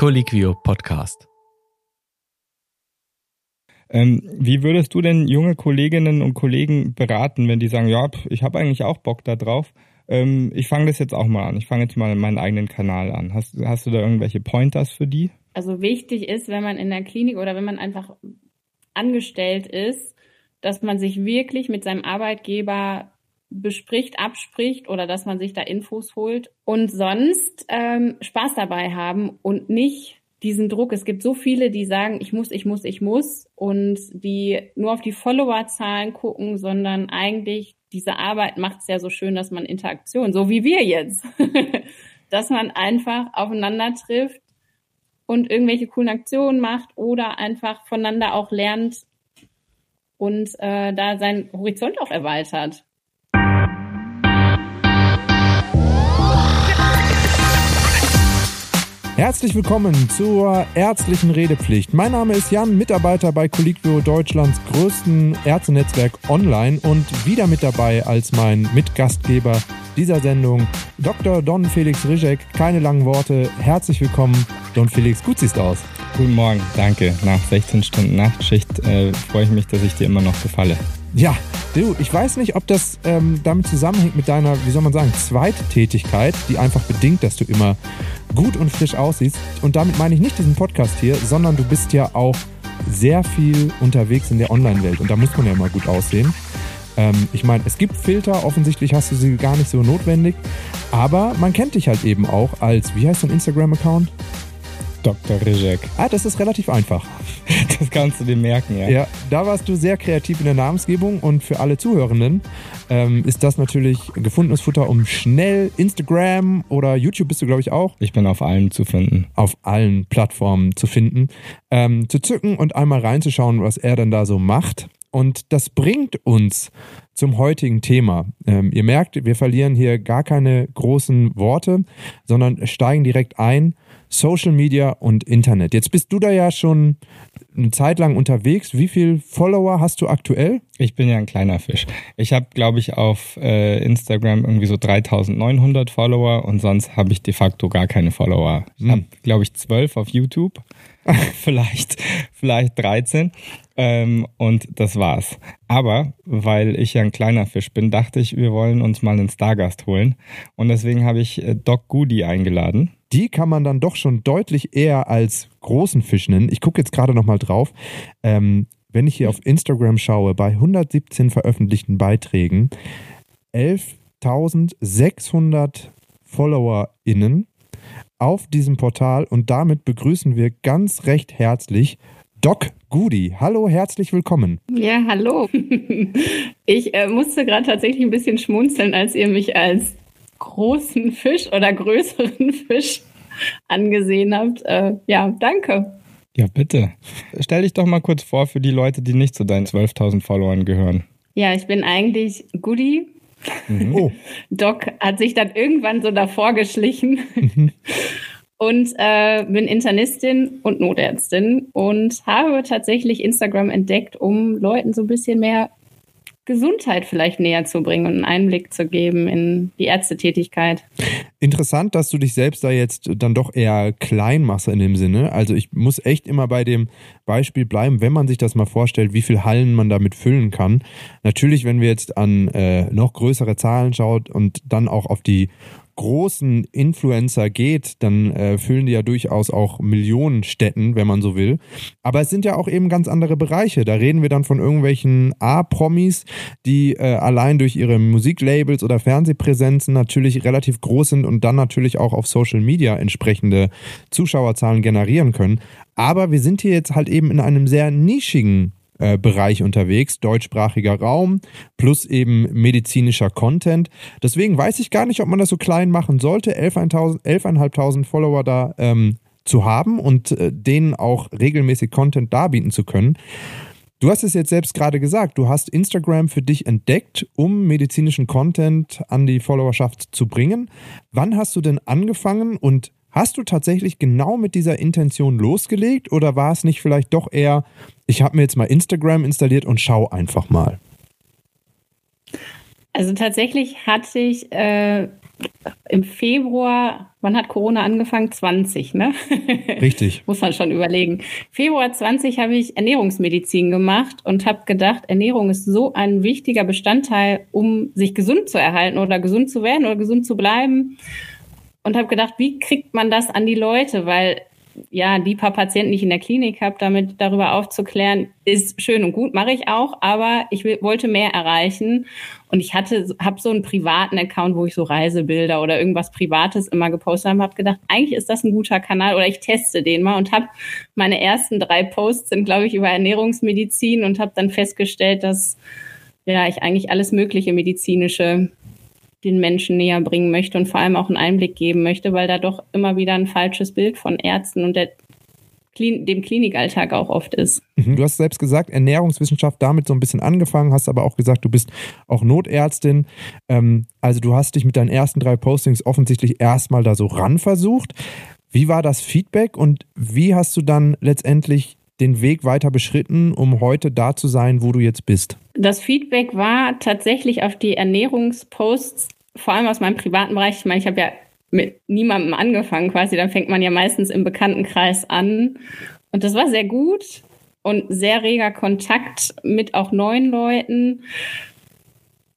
Colliquio Podcast. Ähm, wie würdest du denn junge Kolleginnen und Kollegen beraten, wenn die sagen, ja, ich habe eigentlich auch Bock da drauf, ähm, ich fange das jetzt auch mal an, ich fange jetzt mal meinen eigenen Kanal an. Hast, hast du da irgendwelche Pointers für die? Also wichtig ist, wenn man in der Klinik oder wenn man einfach angestellt ist, dass man sich wirklich mit seinem Arbeitgeber bespricht, abspricht oder dass man sich da Infos holt und sonst ähm, Spaß dabei haben und nicht diesen Druck. Es gibt so viele, die sagen, ich muss, ich muss, ich muss und die nur auf die Followerzahlen gucken, sondern eigentlich diese Arbeit macht es ja so schön, dass man Interaktion, so wie wir jetzt, dass man einfach aufeinander trifft und irgendwelche coolen Aktionen macht oder einfach voneinander auch lernt und äh, da seinen Horizont auch erweitert. Herzlich willkommen zur ärztlichen Redepflicht. Mein Name ist Jan, Mitarbeiter bei Colliquio, Deutschlands größten Ärztenetzwerk online und wieder mit dabei als mein Mitgastgeber dieser Sendung Dr. Don Felix Rizek. Keine langen Worte. Herzlich willkommen, Don Felix. Gut siehst du aus. Guten Morgen, danke. Nach 16 Stunden Nachtschicht äh, freue ich mich, dass ich dir immer noch gefalle. Ja, du, ich weiß nicht, ob das ähm, damit zusammenhängt mit deiner, wie soll man sagen, Zweittätigkeit, die einfach bedingt, dass du immer gut und frisch aussiehst. Und damit meine ich nicht diesen Podcast hier, sondern du bist ja auch sehr viel unterwegs in der Online-Welt und da muss man ja immer gut aussehen. Ähm, ich meine, es gibt Filter, offensichtlich hast du sie gar nicht so notwendig, aber man kennt dich halt eben auch als, wie heißt dein Instagram-Account? Dr. Rizek. Ah, das ist relativ einfach. Das kannst du dir merken, ja. Ja, da warst du sehr kreativ in der Namensgebung und für alle Zuhörenden ähm, ist das natürlich gefundenes Futter, um schnell Instagram oder YouTube bist du, glaube ich, auch. Ich bin auf allen zu finden. Auf allen Plattformen zu finden, ähm, zu zücken und einmal reinzuschauen, was er dann da so macht. Und das bringt uns zum heutigen Thema. Ähm, ihr merkt, wir verlieren hier gar keine großen Worte, sondern steigen direkt ein Social Media und Internet. Jetzt bist du da ja schon eine Zeit lang unterwegs. Wie viele Follower hast du aktuell? Ich bin ja ein kleiner Fisch. Ich habe, glaube ich, auf äh, Instagram irgendwie so 3900 Follower und sonst habe ich de facto gar keine Follower. Ich hm. habe, glaube ich, 12 auf YouTube. vielleicht, vielleicht 13. Ähm, und das war's. Aber weil ich ja ein kleiner Fisch bin, dachte ich, wir wollen uns mal einen Stargast holen. Und deswegen habe ich äh, Doc Goody eingeladen die kann man dann doch schon deutlich eher als großen Fisch nennen. Ich gucke jetzt gerade nochmal drauf. Ähm, wenn ich hier auf Instagram schaue, bei 117 veröffentlichten Beiträgen, 11.600 FollowerInnen auf diesem Portal und damit begrüßen wir ganz recht herzlich Doc Goody. Hallo, herzlich willkommen. Ja, hallo. Ich äh, musste gerade tatsächlich ein bisschen schmunzeln, als ihr mich als großen Fisch oder größeren Fisch angesehen habt. Äh, ja, danke. Ja, bitte. Stell dich doch mal kurz vor für die Leute, die nicht zu deinen 12.000 Followern gehören. Ja, ich bin eigentlich Goody. Mhm. Oh. Doc hat sich dann irgendwann so davor geschlichen. Mhm. und äh, bin Internistin und Notärztin und habe tatsächlich Instagram entdeckt, um Leuten so ein bisschen mehr Gesundheit vielleicht näher zu bringen und einen Einblick zu geben in die Ärztetätigkeit. Interessant, dass du dich selbst da jetzt dann doch eher klein machst in dem Sinne. Also ich muss echt immer bei dem Beispiel bleiben, wenn man sich das mal vorstellt, wie viel Hallen man damit füllen kann. Natürlich, wenn wir jetzt an äh, noch größere Zahlen schaut und dann auch auf die großen Influencer geht, dann äh, füllen die ja durchaus auch Millionen Städten, wenn man so will. Aber es sind ja auch eben ganz andere Bereiche. Da reden wir dann von irgendwelchen A-Promis, die äh, allein durch ihre Musiklabels oder Fernsehpräsenzen natürlich relativ groß sind und dann natürlich auch auf Social Media entsprechende Zuschauerzahlen generieren können. Aber wir sind hier jetzt halt eben in einem sehr nischigen äh, Bereich unterwegs, deutschsprachiger Raum plus eben medizinischer Content. Deswegen weiß ich gar nicht, ob man das so klein machen sollte, 11.500 Follower da ähm, zu haben und äh, denen auch regelmäßig Content darbieten zu können. Du hast es jetzt selbst gerade gesagt, du hast Instagram für dich entdeckt, um medizinischen Content an die Followerschaft zu bringen. Wann hast du denn angefangen und Hast du tatsächlich genau mit dieser Intention losgelegt oder war es nicht vielleicht doch eher, ich habe mir jetzt mal Instagram installiert und schau einfach mal? Also tatsächlich hatte ich äh, im Februar, wann hat Corona angefangen? 20, ne? Richtig. Muss man schon überlegen. Februar 20 habe ich Ernährungsmedizin gemacht und habe gedacht, Ernährung ist so ein wichtiger Bestandteil, um sich gesund zu erhalten oder gesund zu werden oder gesund zu bleiben. Und habe gedacht, wie kriegt man das an die Leute? Weil ja, die paar Patienten, die ich in der Klinik habe, damit darüber aufzuklären, ist schön und gut, mache ich auch, aber ich wollte mehr erreichen und ich hatte, habe so einen privaten Account, wo ich so Reisebilder oder irgendwas Privates immer gepostet habe, habe gedacht, eigentlich ist das ein guter Kanal oder ich teste den mal und habe meine ersten drei Posts sind, glaube ich, über Ernährungsmedizin und habe dann festgestellt, dass ja ich eigentlich alles mögliche medizinische den Menschen näher bringen möchte und vor allem auch einen Einblick geben möchte, weil da doch immer wieder ein falsches Bild von Ärzten und der, dem Klinikalltag auch oft ist. Mhm. Du hast selbst gesagt, Ernährungswissenschaft damit so ein bisschen angefangen, hast aber auch gesagt, du bist auch Notärztin. Ähm, also du hast dich mit deinen ersten drei Postings offensichtlich erstmal da so ran versucht. Wie war das Feedback und wie hast du dann letztendlich den Weg weiter beschritten, um heute da zu sein, wo du jetzt bist? Das Feedback war tatsächlich auf die Ernährungsposts, vor allem aus meinem privaten Bereich. Ich meine, ich habe ja mit niemandem angefangen quasi, dann fängt man ja meistens im Bekanntenkreis an. Und das war sehr gut und sehr reger Kontakt mit auch neuen Leuten.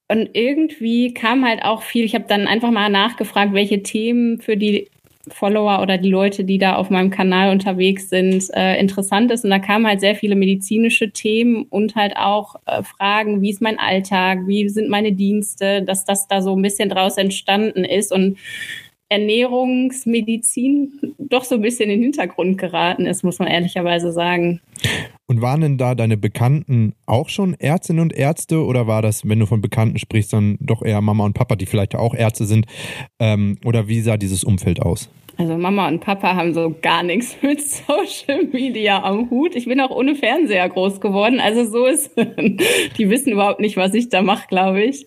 Und irgendwie kam halt auch viel, ich habe dann einfach mal nachgefragt, welche Themen für die Follower oder die Leute, die da auf meinem Kanal unterwegs sind, äh, interessant ist. Und da kamen halt sehr viele medizinische Themen und halt auch äh, Fragen, wie ist mein Alltag, wie sind meine Dienste, dass das da so ein bisschen draus entstanden ist und Ernährungsmedizin doch so ein bisschen in den Hintergrund geraten ist, muss man ehrlicherweise sagen. Und waren denn da deine Bekannten auch schon Ärztinnen und Ärzte oder war das, wenn du von Bekannten sprichst, dann doch eher Mama und Papa, die vielleicht auch Ärzte sind? Ähm, oder wie sah dieses Umfeld aus? Also Mama und Papa haben so gar nichts mit Social Media am Hut. Ich bin auch ohne Fernseher groß geworden. Also so ist, die wissen überhaupt nicht, was ich da mache, glaube ich.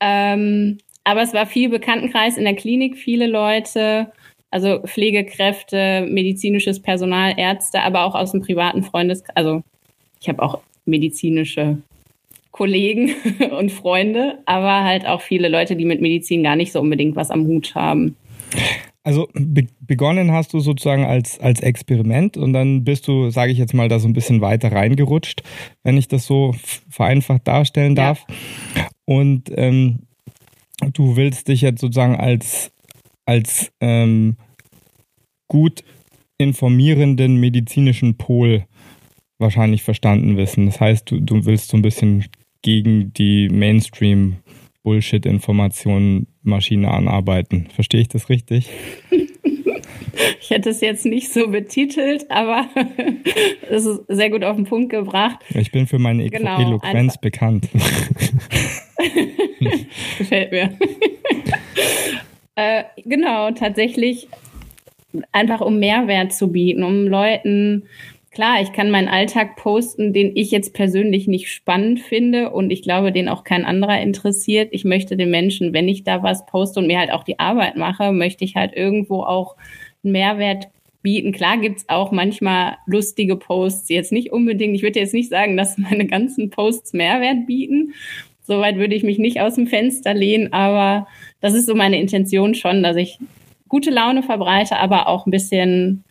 Ähm, aber es war viel Bekanntenkreis in der Klinik, viele Leute, also Pflegekräfte, medizinisches Personal, Ärzte, aber auch aus dem privaten Freundeskreis. Also ich habe auch medizinische Kollegen und Freunde, aber halt auch viele Leute, die mit Medizin gar nicht so unbedingt was am Hut haben. Also be begonnen hast du sozusagen als, als Experiment und dann bist du, sage ich jetzt mal, da so ein bisschen weiter reingerutscht, wenn ich das so vereinfacht darstellen darf. Ja. Und ähm, du willst dich jetzt sozusagen als, als ähm, gut informierenden medizinischen Pol wahrscheinlich verstanden wissen. Das heißt, du, du willst so ein bisschen gegen die Mainstream Bullshit-Informationen Maschine anarbeiten. Verstehe ich das richtig? Ich hätte es jetzt nicht so betitelt, aber es ist sehr gut auf den Punkt gebracht. Ich bin für meine genau, Eloquenz bekannt. Gefällt mir. äh, genau, tatsächlich einfach um Mehrwert zu bieten, um Leuten, klar, ich kann meinen Alltag posten, den ich jetzt persönlich nicht spannend finde und ich glaube, den auch kein anderer interessiert. Ich möchte den Menschen, wenn ich da was poste und mir halt auch die Arbeit mache, möchte ich halt irgendwo auch Mehrwert bieten. Klar gibt's auch manchmal lustige Posts, jetzt nicht unbedingt, ich würde jetzt nicht sagen, dass meine ganzen Posts Mehrwert bieten, Soweit würde ich mich nicht aus dem Fenster lehnen, aber das ist so meine Intention schon, dass ich gute Laune verbreite, aber auch ein bisschen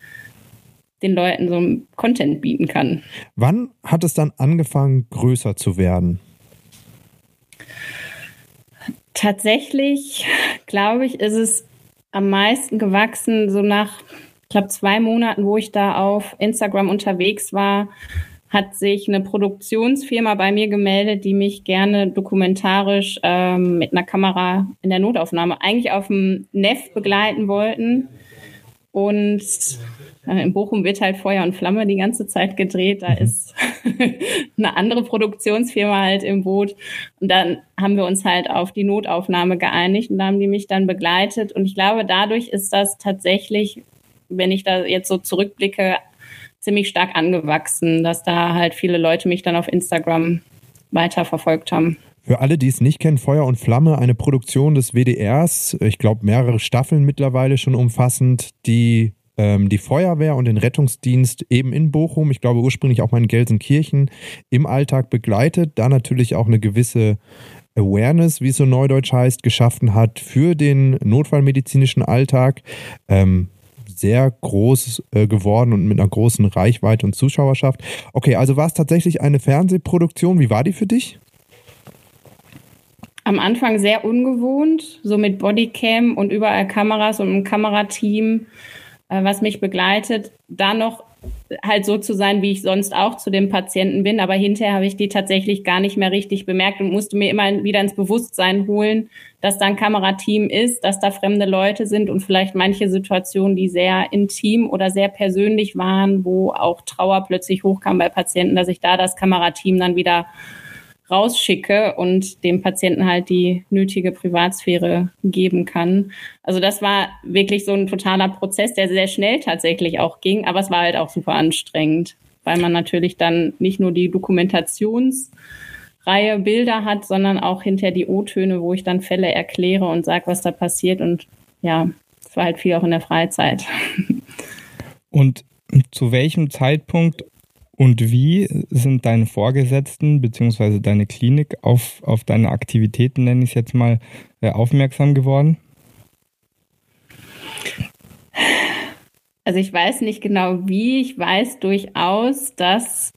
den Leuten so Content bieten kann. Wann hat es dann angefangen, größer zu werden? Tatsächlich, glaube ich, ist es am meisten gewachsen, so nach, ich glaube, zwei Monaten, wo ich da auf Instagram unterwegs war, hat sich eine Produktionsfirma bei mir gemeldet, die mich gerne dokumentarisch ähm, mit einer Kamera in der Notaufnahme eigentlich auf dem NEF begleiten wollten. Und in Bochum wird halt Feuer und Flamme die ganze Zeit gedreht. Da mhm. ist eine andere Produktionsfirma halt im Boot. Und dann haben wir uns halt auf die Notaufnahme geeinigt und da haben die mich dann begleitet. Und ich glaube, dadurch ist das tatsächlich, wenn ich da jetzt so zurückblicke, ziemlich stark angewachsen, dass da halt viele Leute mich dann auf Instagram weiter verfolgt haben. Für alle, die es nicht kennen, Feuer und Flamme, eine Produktion des WDRs, ich glaube mehrere Staffeln mittlerweile schon umfassend, die ähm, die Feuerwehr und den Rettungsdienst eben in Bochum, ich glaube ursprünglich auch mal in Gelsenkirchen, im Alltag begleitet, da natürlich auch eine gewisse Awareness, wie es so neudeutsch heißt, geschaffen hat für den notfallmedizinischen Alltag. Ähm, sehr groß äh, geworden und mit einer großen Reichweite und Zuschauerschaft. Okay, also war es tatsächlich eine Fernsehproduktion. Wie war die für dich? Am Anfang sehr ungewohnt, so mit Bodycam und überall Kameras und ein Kamerateam, äh, was mich begleitet. Da noch halt so zu sein, wie ich sonst auch zu dem Patienten bin. Aber hinterher habe ich die tatsächlich gar nicht mehr richtig bemerkt und musste mir immer wieder ins Bewusstsein holen, dass da ein Kamerateam ist, dass da fremde Leute sind und vielleicht manche Situationen, die sehr intim oder sehr persönlich waren, wo auch Trauer plötzlich hochkam bei Patienten, dass ich da das Kamerateam dann wieder rausschicke und dem Patienten halt die nötige Privatsphäre geben kann. Also das war wirklich so ein totaler Prozess, der sehr schnell tatsächlich auch ging, aber es war halt auch super anstrengend, weil man natürlich dann nicht nur die Dokumentationsreihe Bilder hat, sondern auch hinter die O-Töne, wo ich dann Fälle erkläre und sage, was da passiert und ja, es war halt viel auch in der Freizeit. Und zu welchem Zeitpunkt und wie sind deine Vorgesetzten bzw. deine Klinik auf, auf deine Aktivitäten, nenne ich es jetzt mal, äh, aufmerksam geworden? Also ich weiß nicht genau wie, ich weiß durchaus, dass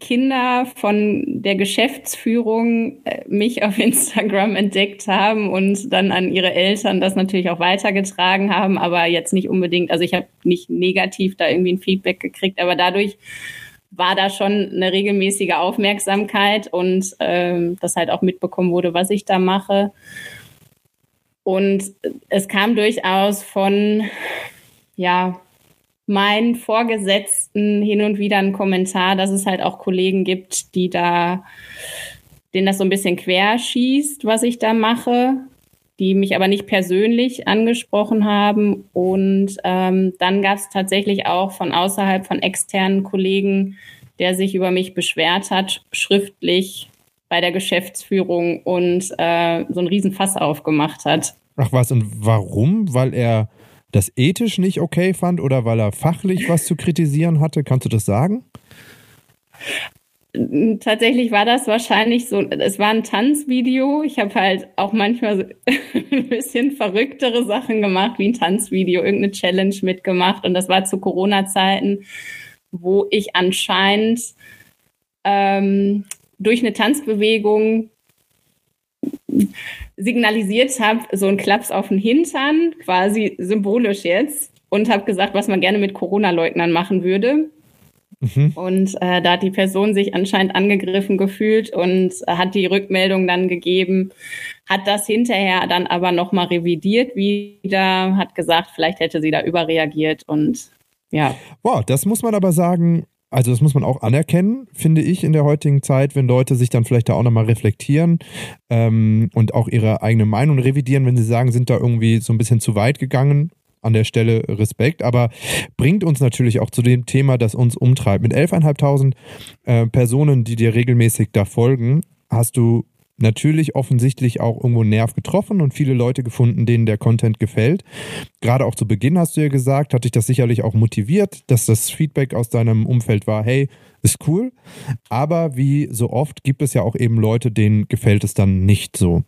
Kinder von der Geschäftsführung äh, mich auf Instagram entdeckt haben und dann an ihre Eltern das natürlich auch weitergetragen haben, aber jetzt nicht unbedingt, also ich habe nicht negativ da irgendwie ein Feedback gekriegt, aber dadurch war da schon eine regelmäßige Aufmerksamkeit und ähm, das halt auch mitbekommen wurde, was ich da mache. Und es kam durchaus von, ja, meinen Vorgesetzten hin und wieder einen Kommentar, dass es halt auch Kollegen gibt, die da, denen das so ein bisschen querschießt, was ich da mache, die mich aber nicht persönlich angesprochen haben. Und ähm, dann gab es tatsächlich auch von außerhalb von externen Kollegen, der sich über mich beschwert hat, schriftlich bei der Geschäftsführung und äh, so ein Riesenfass aufgemacht hat. Ach was, und warum? Weil er das ethisch nicht okay fand oder weil er fachlich was zu kritisieren hatte? Kannst du das sagen? Tatsächlich war das wahrscheinlich so, es war ein Tanzvideo. Ich habe halt auch manchmal ein bisschen verrücktere Sachen gemacht, wie ein Tanzvideo, irgendeine Challenge mitgemacht. Und das war zu Corona-Zeiten, wo ich anscheinend ähm, durch eine Tanzbewegung signalisiert habe, so ein Klaps auf den Hintern, quasi symbolisch jetzt, und habe gesagt, was man gerne mit Corona-Leugnern machen würde. Mhm. Und äh, da hat die Person sich anscheinend angegriffen gefühlt und äh, hat die Rückmeldung dann gegeben, hat das hinterher dann aber nochmal revidiert wieder, hat gesagt, vielleicht hätte sie da überreagiert und ja. Wow, das muss man aber sagen, also das muss man auch anerkennen, finde ich, in der heutigen Zeit, wenn Leute sich dann vielleicht da auch nochmal reflektieren ähm, und auch ihre eigene Meinung revidieren, wenn sie sagen, sind da irgendwie so ein bisschen zu weit gegangen. An der Stelle Respekt, aber bringt uns natürlich auch zu dem Thema, das uns umtreibt. Mit 11.500 äh, Personen, die dir regelmäßig da folgen, hast du natürlich offensichtlich auch irgendwo einen Nerv getroffen und viele Leute gefunden, denen der Content gefällt. Gerade auch zu Beginn hast du ja gesagt, hat dich das sicherlich auch motiviert, dass das Feedback aus deinem Umfeld war, hey, ist cool. Aber wie so oft gibt es ja auch eben Leute, denen gefällt es dann nicht so.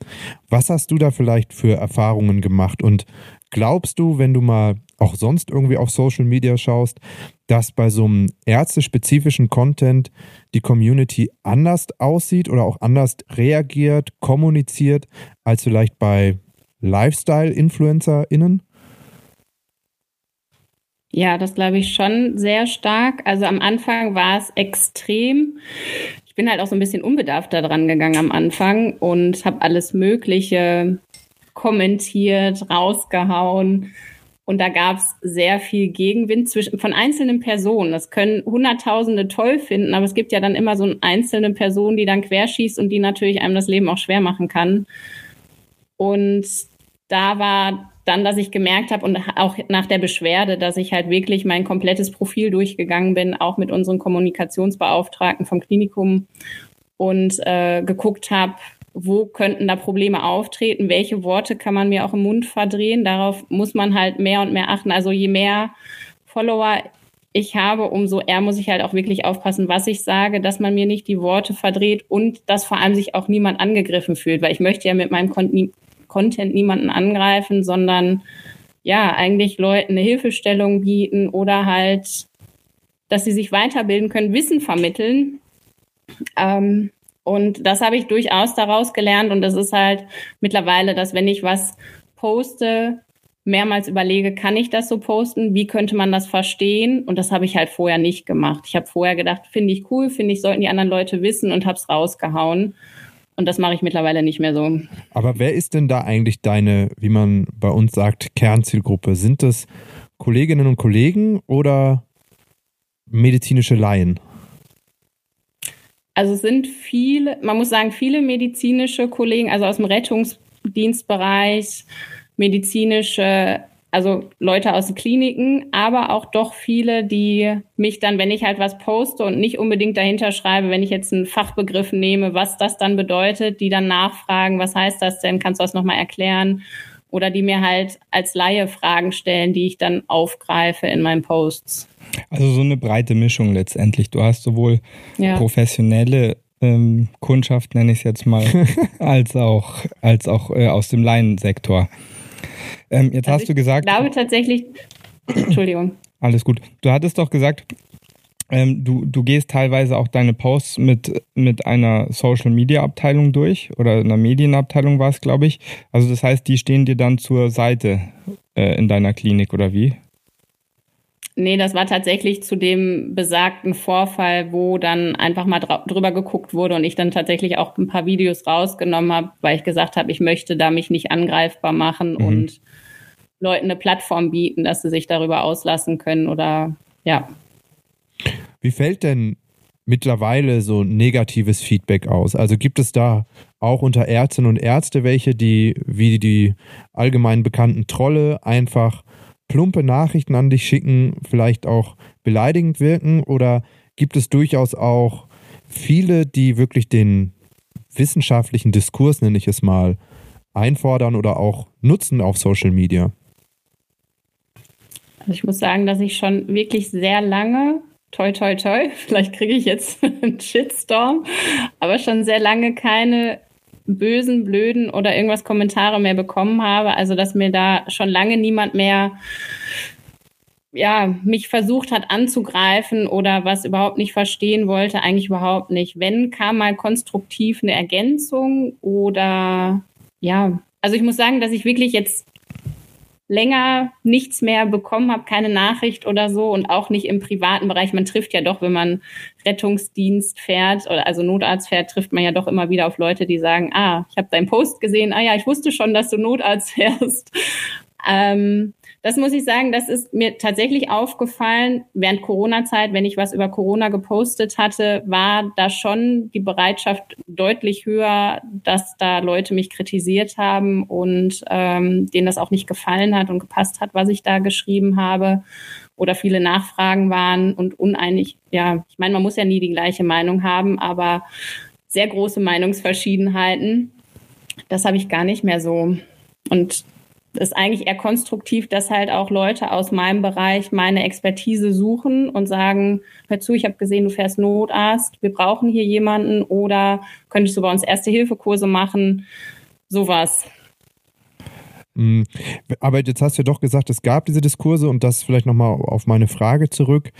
Was hast du da vielleicht für Erfahrungen gemacht und glaubst du, wenn du mal auch sonst irgendwie auf Social Media schaust, dass bei so einem ärztespezifischen Content die Community anders aussieht oder auch anders reagiert, kommuniziert, als vielleicht bei Lifestyle-InfluencerInnen? Ja, das glaube ich schon sehr stark. Also am Anfang war es extrem. Ich bin halt auch so ein bisschen unbedarft da dran gegangen am Anfang und habe alles Mögliche kommentiert, rausgehauen und da gab es sehr viel Gegenwind zwischen, von einzelnen Personen. Das können Hunderttausende toll finden, aber es gibt ja dann immer so eine einzelne Person, die dann querschießt und die natürlich einem das Leben auch schwer machen kann. Und da war dann, dass ich gemerkt habe und auch nach der Beschwerde, dass ich halt wirklich mein komplettes Profil durchgegangen bin, auch mit unseren Kommunikationsbeauftragten vom Klinikum und äh, geguckt habe, wo könnten da Probleme auftreten, welche Worte kann man mir auch im Mund verdrehen. Darauf muss man halt mehr und mehr achten. Also je mehr Follower ich habe, umso eher muss ich halt auch wirklich aufpassen, was ich sage, dass man mir nicht die Worte verdreht und dass vor allem sich auch niemand angegriffen fühlt, weil ich möchte ja mit meinem Content niemanden angreifen, sondern ja, eigentlich Leuten eine Hilfestellung bieten oder halt, dass sie sich weiterbilden können, Wissen vermitteln. Ähm, und das habe ich durchaus daraus gelernt und das ist halt mittlerweile, dass wenn ich was poste, mehrmals überlege, kann ich das so posten? Wie könnte man das verstehen? Und das habe ich halt vorher nicht gemacht. Ich habe vorher gedacht, finde ich cool, finde ich, sollten die anderen Leute wissen und habe es rausgehauen. Und das mache ich mittlerweile nicht mehr so. Aber wer ist denn da eigentlich deine, wie man bei uns sagt, Kernzielgruppe? Sind das Kolleginnen und Kollegen oder medizinische Laien? Also es sind viele, man muss sagen, viele medizinische Kollegen, also aus dem Rettungsdienstbereich, medizinische, also Leute aus den Kliniken, aber auch doch viele, die mich dann, wenn ich halt was poste und nicht unbedingt dahinter schreibe, wenn ich jetzt einen Fachbegriff nehme, was das dann bedeutet, die dann nachfragen, was heißt das denn, kannst du das nochmal erklären? Oder die mir halt als Laie Fragen stellen, die ich dann aufgreife in meinen Posts. Also so eine breite Mischung letztendlich. Du hast sowohl ja. professionelle ähm, Kundschaft, nenne ich es jetzt mal, als auch, als auch äh, aus dem Laiensektor. Ähm, jetzt also hast du gesagt. Ich glaube tatsächlich. Entschuldigung. Alles gut. Du hattest doch gesagt, ähm, du, du gehst teilweise auch deine Posts mit, mit einer Social Media Abteilung durch oder einer Medienabteilung war es, glaube ich. Also das heißt, die stehen dir dann zur Seite äh, in deiner Klinik oder wie? Nee, das war tatsächlich zu dem besagten Vorfall, wo dann einfach mal drüber geguckt wurde und ich dann tatsächlich auch ein paar Videos rausgenommen habe, weil ich gesagt habe, ich möchte da mich nicht angreifbar machen mhm. und Leuten eine Plattform bieten, dass sie sich darüber auslassen können oder ja. Wie fällt denn mittlerweile so negatives Feedback aus? Also gibt es da auch unter Ärztinnen und Ärzte welche, die wie die allgemein bekannten Trolle einfach plumpe Nachrichten an dich schicken, vielleicht auch beleidigend wirken? Oder gibt es durchaus auch viele, die wirklich den wissenschaftlichen Diskurs, nenne ich es mal, einfordern oder auch nutzen auf Social Media? Also ich muss sagen, dass ich schon wirklich sehr lange, toi toi toi, vielleicht kriege ich jetzt einen Shitstorm, aber schon sehr lange keine bösen, blöden oder irgendwas Kommentare mehr bekommen habe. Also, dass mir da schon lange niemand mehr ja, mich versucht hat anzugreifen oder was überhaupt nicht verstehen wollte, eigentlich überhaupt nicht. Wenn kam mal konstruktiv eine Ergänzung oder ja, also ich muss sagen, dass ich wirklich jetzt länger nichts mehr bekommen habe, keine Nachricht oder so und auch nicht im privaten Bereich. Man trifft ja doch, wenn man Rettungsdienst fährt oder also Notarzt fährt, trifft man ja doch immer wieder auf Leute, die sagen, ah, ich habe deinen Post gesehen, ah ja, ich wusste schon, dass du Notarzt fährst. Ähm, das muss ich sagen, das ist mir tatsächlich aufgefallen. Während Corona-Zeit, wenn ich was über Corona gepostet hatte, war da schon die Bereitschaft deutlich höher, dass da Leute mich kritisiert haben und ähm, denen das auch nicht gefallen hat und gepasst hat, was ich da geschrieben habe. Oder viele Nachfragen waren und uneinig. Ja, ich meine, man muss ja nie die gleiche Meinung haben, aber sehr große Meinungsverschiedenheiten. Das habe ich gar nicht mehr so. Und ist eigentlich eher konstruktiv, dass halt auch Leute aus meinem Bereich meine Expertise suchen und sagen, hör zu, ich habe gesehen, du fährst Notarzt, wir brauchen hier jemanden oder könntest du bei uns Erste-Hilfe-Kurse machen, sowas. Mm, aber jetzt hast du ja doch gesagt, es gab diese Diskurse und das vielleicht nochmal auf meine Frage zurück.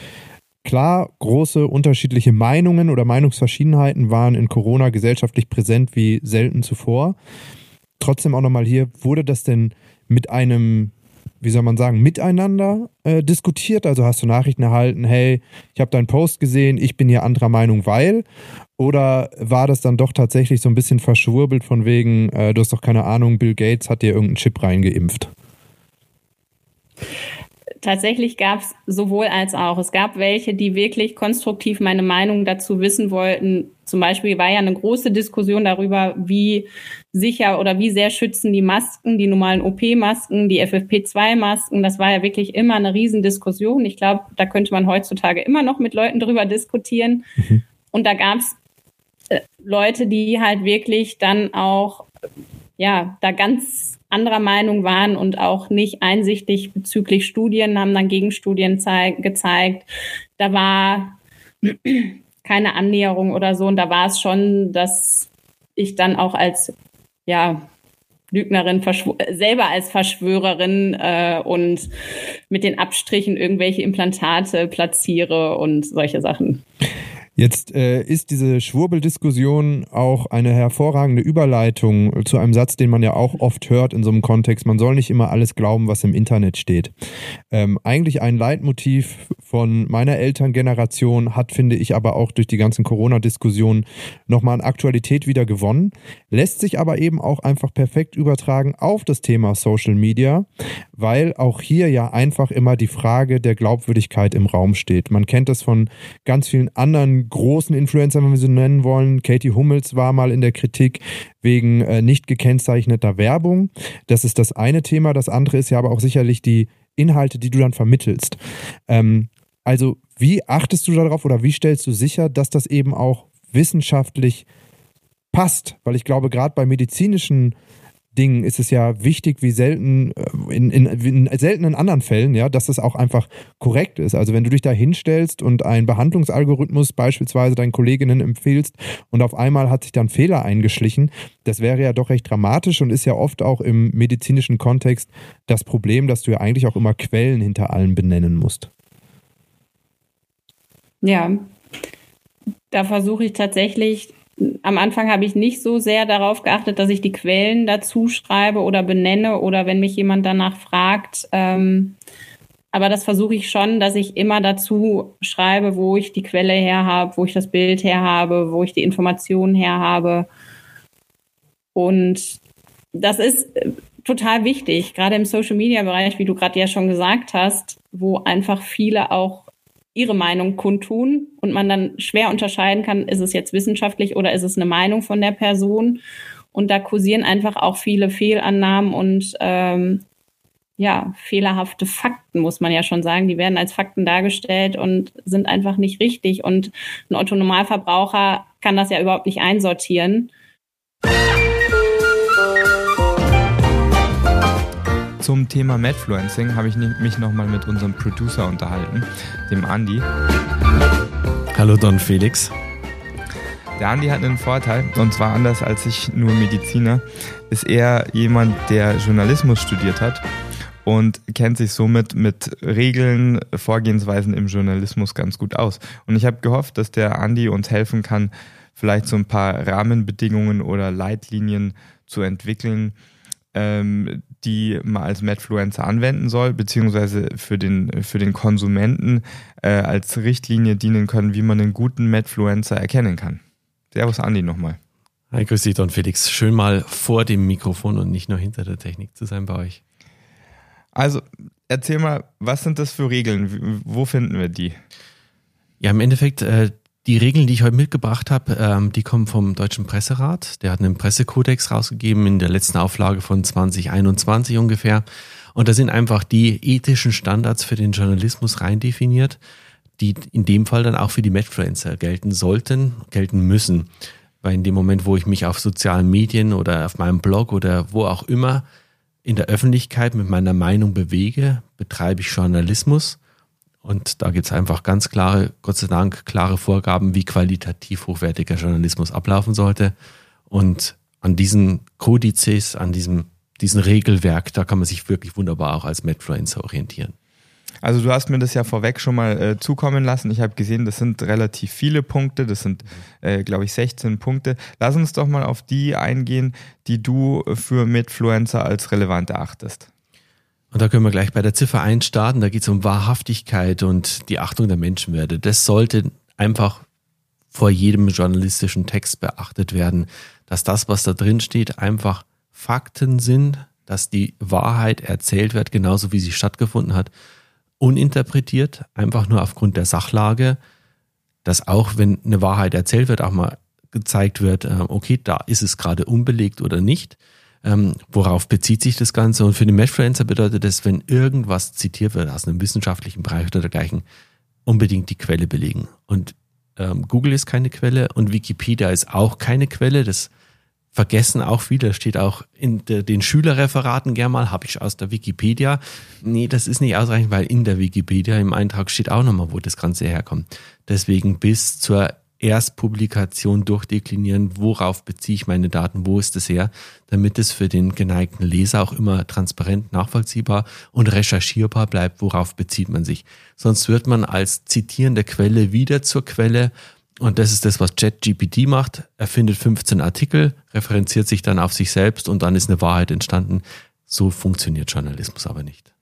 Klar, große unterschiedliche Meinungen oder Meinungsverschiedenheiten waren in Corona gesellschaftlich präsent wie selten zuvor. Trotzdem auch nochmal hier, wurde das denn mit einem, wie soll man sagen, miteinander äh, diskutiert? Also hast du Nachrichten erhalten, hey, ich habe deinen Post gesehen, ich bin hier anderer Meinung, weil? Oder war das dann doch tatsächlich so ein bisschen verschwurbelt von wegen, äh, du hast doch keine Ahnung, Bill Gates hat dir irgendeinen Chip reingeimpft? Tatsächlich gab es sowohl als auch. Es gab welche, die wirklich konstruktiv meine Meinung dazu wissen wollten. Zum Beispiel war ja eine große Diskussion darüber, wie sicher oder wie sehr schützen die Masken, die normalen OP-Masken, die FFP2-Masken. Das war ja wirklich immer eine Riesendiskussion. Ich glaube, da könnte man heutzutage immer noch mit Leuten drüber diskutieren. Mhm. Und da gab es äh, Leute, die halt wirklich dann auch ja, da ganz anderer Meinung waren und auch nicht einsichtig bezüglich Studien, haben dann Gegenstudien gezeigt. Da war keine Annäherung oder so. Und da war es schon, dass ich dann auch als ja, Lügnerin, selber als Verschwörerin äh, und mit den Abstrichen irgendwelche Implantate platziere und solche Sachen. Jetzt äh, ist diese Schwurbeldiskussion auch eine hervorragende Überleitung zu einem Satz, den man ja auch oft hört in so einem Kontext. Man soll nicht immer alles glauben, was im Internet steht. Ähm, eigentlich ein Leitmotiv von meiner Elterngeneration hat, finde ich, aber auch durch die ganzen Corona-Diskussionen nochmal an Aktualität wieder gewonnen. Lässt sich aber eben auch einfach perfekt übertragen auf das Thema Social Media, weil auch hier ja einfach immer die Frage der Glaubwürdigkeit im Raum steht. Man kennt das von ganz vielen anderen großen Influencer, wenn wir sie nennen wollen. Katie Hummels war mal in der Kritik wegen äh, nicht gekennzeichneter Werbung. Das ist das eine Thema. Das andere ist ja aber auch sicherlich die Inhalte, die du dann vermittelst. Ähm, also wie achtest du darauf oder wie stellst du sicher, dass das eben auch wissenschaftlich passt? Weil ich glaube, gerade bei medizinischen Dingen ist es ja wichtig, wie selten, äh, in, in, in, seltenen anderen Fällen, ja, dass es auch einfach korrekt ist. Also wenn du dich da hinstellst und einen Behandlungsalgorithmus beispielsweise deinen Kolleginnen empfiehlst und auf einmal hat sich dann Fehler eingeschlichen, das wäre ja doch recht dramatisch und ist ja oft auch im medizinischen Kontext das Problem, dass du ja eigentlich auch immer Quellen hinter allem benennen musst. Ja, da versuche ich tatsächlich am Anfang habe ich nicht so sehr darauf geachtet, dass ich die Quellen dazu schreibe oder benenne oder wenn mich jemand danach fragt. Ähm, aber das versuche ich schon, dass ich immer dazu schreibe, wo ich die Quelle her habe, wo ich das Bild her habe, wo ich die Informationen her habe. Und das ist äh, total wichtig, gerade im Social-Media-Bereich, wie du gerade ja schon gesagt hast, wo einfach viele auch ihre Meinung kundtun und man dann schwer unterscheiden kann, ist es jetzt wissenschaftlich oder ist es eine Meinung von der Person. Und da kursieren einfach auch viele Fehlannahmen und ähm, ja, fehlerhafte Fakten, muss man ja schon sagen. Die werden als Fakten dargestellt und sind einfach nicht richtig. Und ein Otto-Normalverbraucher kann das ja überhaupt nicht einsortieren. Zum Thema Madfluencing habe ich mich nochmal mit unserem Producer unterhalten, dem Andy. Hallo Don Felix. Der Andi hat einen Vorteil, und zwar anders als ich nur Mediziner, ist er jemand, der Journalismus studiert hat und kennt sich somit mit Regeln, Vorgehensweisen im Journalismus ganz gut aus. Und ich habe gehofft, dass der Andi uns helfen kann, vielleicht so ein paar Rahmenbedingungen oder Leitlinien zu entwickeln, ähm, die man als Medfluencer anwenden soll, beziehungsweise für den, für den Konsumenten äh, als Richtlinie dienen können, wie man einen guten Medfluencer erkennen kann. Servus Andi nochmal. Hi, grüß dich, Don Felix. Schön mal vor dem Mikrofon und nicht nur hinter der Technik zu sein bei euch. Also, erzähl mal, was sind das für Regeln? Wo finden wir die? Ja, im Endeffekt, äh, die Regeln, die ich heute mitgebracht habe, ähm, die kommen vom Deutschen Presserat. Der hat einen Pressekodex rausgegeben in der letzten Auflage von 2021 ungefähr. Und da sind einfach die ethischen Standards für den Journalismus rein definiert, die in dem Fall dann auch für die Medfluencer gelten sollten, gelten müssen. Weil in dem Moment, wo ich mich auf sozialen Medien oder auf meinem Blog oder wo auch immer in der Öffentlichkeit mit meiner Meinung bewege, betreibe ich Journalismus. Und da gibt es einfach ganz klare, Gott sei Dank, klare Vorgaben, wie qualitativ hochwertiger Journalismus ablaufen sollte. Und an diesen Kodizes, an diesem diesen Regelwerk, da kann man sich wirklich wunderbar auch als Medfluencer orientieren. Also du hast mir das ja vorweg schon mal äh, zukommen lassen. Ich habe gesehen, das sind relativ viele Punkte. Das sind, äh, glaube ich, 16 Punkte. Lass uns doch mal auf die eingehen, die du für Medfluencer als relevant erachtest. Und da können wir gleich bei der Ziffer 1 starten. Da geht es um Wahrhaftigkeit und die Achtung der Menschenwerte. Das sollte einfach vor jedem journalistischen Text beachtet werden, dass das, was da drin steht, einfach Fakten sind, dass die Wahrheit erzählt wird, genauso wie sie stattgefunden hat, uninterpretiert, einfach nur aufgrund der Sachlage, dass auch wenn eine Wahrheit erzählt wird, auch mal gezeigt wird, äh, okay, da ist es gerade unbelegt oder nicht ähm, worauf bezieht sich das Ganze? Und für den Meshfluencer bedeutet das, wenn irgendwas zitiert wird aus einem wissenschaftlichen Bereich oder dergleichen, unbedingt die Quelle belegen. Und ähm, Google ist keine Quelle und Wikipedia ist auch keine Quelle. Das vergessen auch viele, steht auch in de, den Schülerreferaten gern mal, habe ich aus der Wikipedia. Nee, das ist nicht ausreichend, weil in der Wikipedia im Eintrag steht auch nochmal, wo das Ganze herkommt. Deswegen bis zur Erstpublikation durchdeklinieren, worauf beziehe ich meine Daten, wo ist es her, damit es für den geneigten Leser auch immer transparent, nachvollziehbar und recherchierbar bleibt, worauf bezieht man sich. Sonst wird man als zitierende Quelle wieder zur Quelle und das ist das, was ChatGPT macht. Er findet 15 Artikel, referenziert sich dann auf sich selbst und dann ist eine Wahrheit entstanden. So funktioniert Journalismus aber nicht.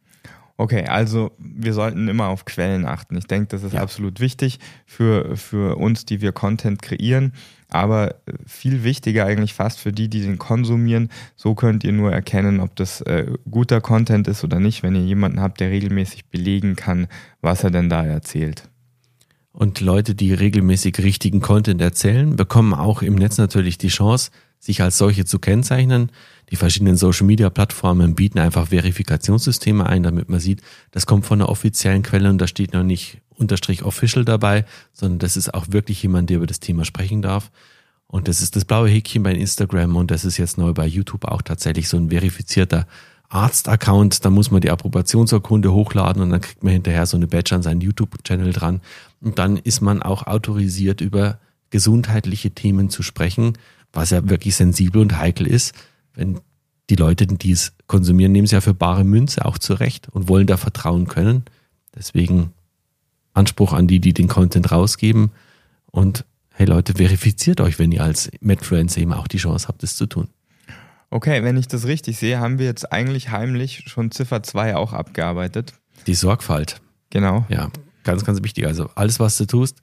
Okay, also wir sollten immer auf Quellen achten. Ich denke, das ist ja. absolut wichtig für, für uns, die wir Content kreieren. Aber viel wichtiger eigentlich fast für die, die den konsumieren. So könnt ihr nur erkennen, ob das äh, guter Content ist oder nicht, wenn ihr jemanden habt, der regelmäßig belegen kann, was er denn da erzählt. Und Leute, die regelmäßig richtigen Content erzählen, bekommen auch im Netz natürlich die Chance, sich als solche zu kennzeichnen. Die verschiedenen Social-Media-Plattformen bieten einfach Verifikationssysteme ein, damit man sieht, das kommt von einer offiziellen Quelle und da steht noch nicht unterstrich official dabei, sondern das ist auch wirklich jemand, der über das Thema sprechen darf. Und das ist das blaue Häkchen bei Instagram und das ist jetzt neu bei YouTube auch tatsächlich so ein verifizierter Arzt-Account. Da muss man die Approbationsurkunde hochladen und dann kriegt man hinterher so eine Badge an seinen YouTube-Channel dran. Und dann ist man auch autorisiert, über gesundheitliche Themen zu sprechen was ja wirklich sensibel und heikel ist, wenn die Leute, die es konsumieren, nehmen es ja für bare Münze auch zurecht und wollen da vertrauen können. Deswegen Anspruch an die, die den Content rausgeben und hey Leute, verifiziert euch, wenn ihr als Medfluencer eben auch die Chance habt, das zu tun. Okay, wenn ich das richtig sehe, haben wir jetzt eigentlich heimlich schon Ziffer 2 auch abgearbeitet. Die Sorgfalt. Genau. Ja, ganz, ganz wichtig. Also alles, was du tust,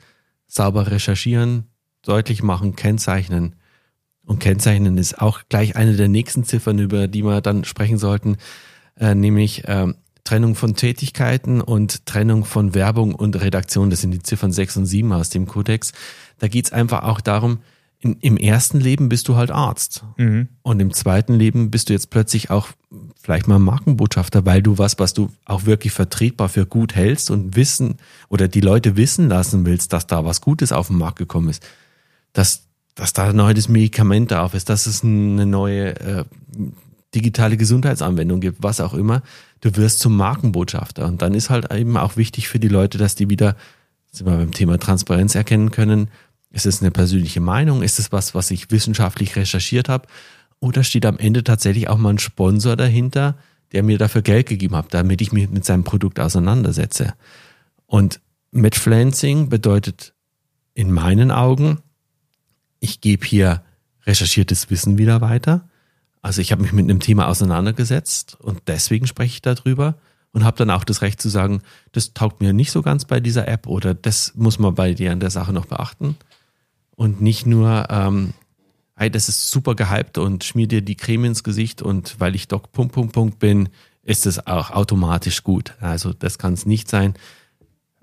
sauber recherchieren, deutlich machen, kennzeichnen, und kennzeichnen ist auch gleich eine der nächsten Ziffern, über die wir dann sprechen sollten, äh, nämlich äh, Trennung von Tätigkeiten und Trennung von Werbung und Redaktion. Das sind die Ziffern 6 und 7 aus dem Kodex. Da geht's einfach auch darum, in, im ersten Leben bist du halt Arzt. Mhm. Und im zweiten Leben bist du jetzt plötzlich auch vielleicht mal Markenbotschafter, weil du was, was du auch wirklich vertretbar für gut hältst und wissen oder die Leute wissen lassen willst, dass da was Gutes auf den Markt gekommen ist. Das, dass da ein neues Medikament drauf ist, dass es eine neue äh, digitale Gesundheitsanwendung gibt, was auch immer. Du wirst zum Markenbotschafter. Und dann ist halt eben auch wichtig für die Leute, dass die wieder, sind wir beim Thema Transparenz erkennen können, ist es eine persönliche Meinung, ist es was, was ich wissenschaftlich recherchiert habe, oder steht am Ende tatsächlich auch mal ein Sponsor dahinter, der mir dafür Geld gegeben hat, damit ich mich mit seinem Produkt auseinandersetze. Und Medflancing bedeutet in meinen Augen, ich gebe hier recherchiertes Wissen wieder weiter. Also ich habe mich mit einem Thema auseinandergesetzt und deswegen spreche ich darüber und habe dann auch das Recht zu sagen, das taugt mir nicht so ganz bei dieser App oder das muss man bei dir an der Sache noch beachten. Und nicht nur, ähm, hey, das ist super gehypt und schmier dir die Creme ins Gesicht und weil ich Doc Punkt, Punkt, Punkt bin, ist es auch automatisch gut. Also das kann es nicht sein.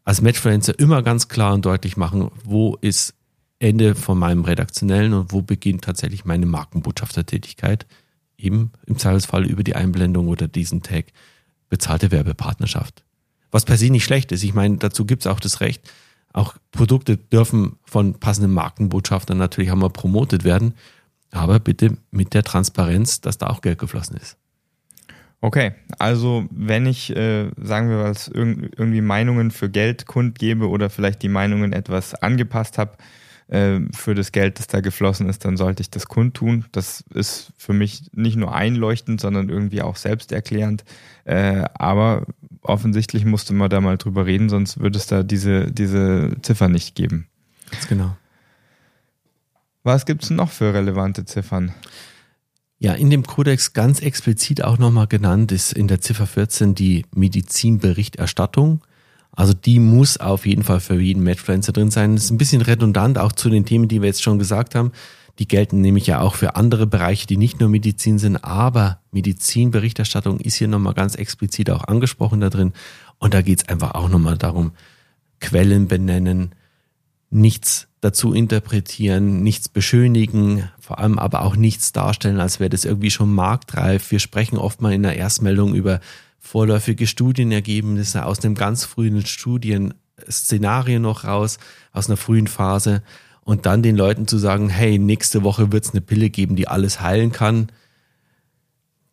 Als Matchfluencer immer ganz klar und deutlich machen, wo ist Ende von meinem redaktionellen und wo beginnt tatsächlich meine Markenbotschaftertätigkeit. Eben im Zweifelsfall über die Einblendung oder diesen Tag bezahlte Werbepartnerschaft. Was per se nicht schlecht ist. Ich meine, dazu gibt es auch das Recht. Auch Produkte dürfen von passenden Markenbotschaftern natürlich einmal promotet werden. Aber bitte mit der Transparenz, dass da auch Geld geflossen ist. Okay, also wenn ich, äh, sagen wir mal, irgendwie Meinungen für Geld kundgebe oder vielleicht die Meinungen etwas angepasst habe, äh, für das Geld, das da geflossen ist, dann sollte ich das kundtun. Das ist für mich nicht nur einleuchtend, sondern irgendwie auch selbsterklärend. Äh, aber offensichtlich musste man da mal drüber reden, sonst würde es da diese, diese Ziffer nicht geben. Ganz genau. Was gibt es noch für relevante Ziffern? Ja, in dem Kodex ganz explizit auch nochmal genannt ist in der Ziffer 14 die Medizinberichterstattung. Also die muss auf jeden Fall für jeden Matchfluencer drin sein. Das ist ein bisschen redundant, auch zu den Themen, die wir jetzt schon gesagt haben. Die gelten nämlich ja auch für andere Bereiche, die nicht nur Medizin sind, aber Medizinberichterstattung ist hier nochmal ganz explizit auch angesprochen da drin. Und da geht es einfach auch nochmal darum, Quellen benennen, nichts dazu interpretieren, nichts beschönigen, vor allem aber auch nichts darstellen, als wäre das irgendwie schon marktreif. Wir sprechen oft mal in der Erstmeldung über vorläufige Studienergebnisse aus einem ganz frühen Studienszenario noch raus, aus einer frühen Phase. und dann den Leuten zu sagen, hey, nächste Woche wird es eine Pille geben, die alles heilen kann,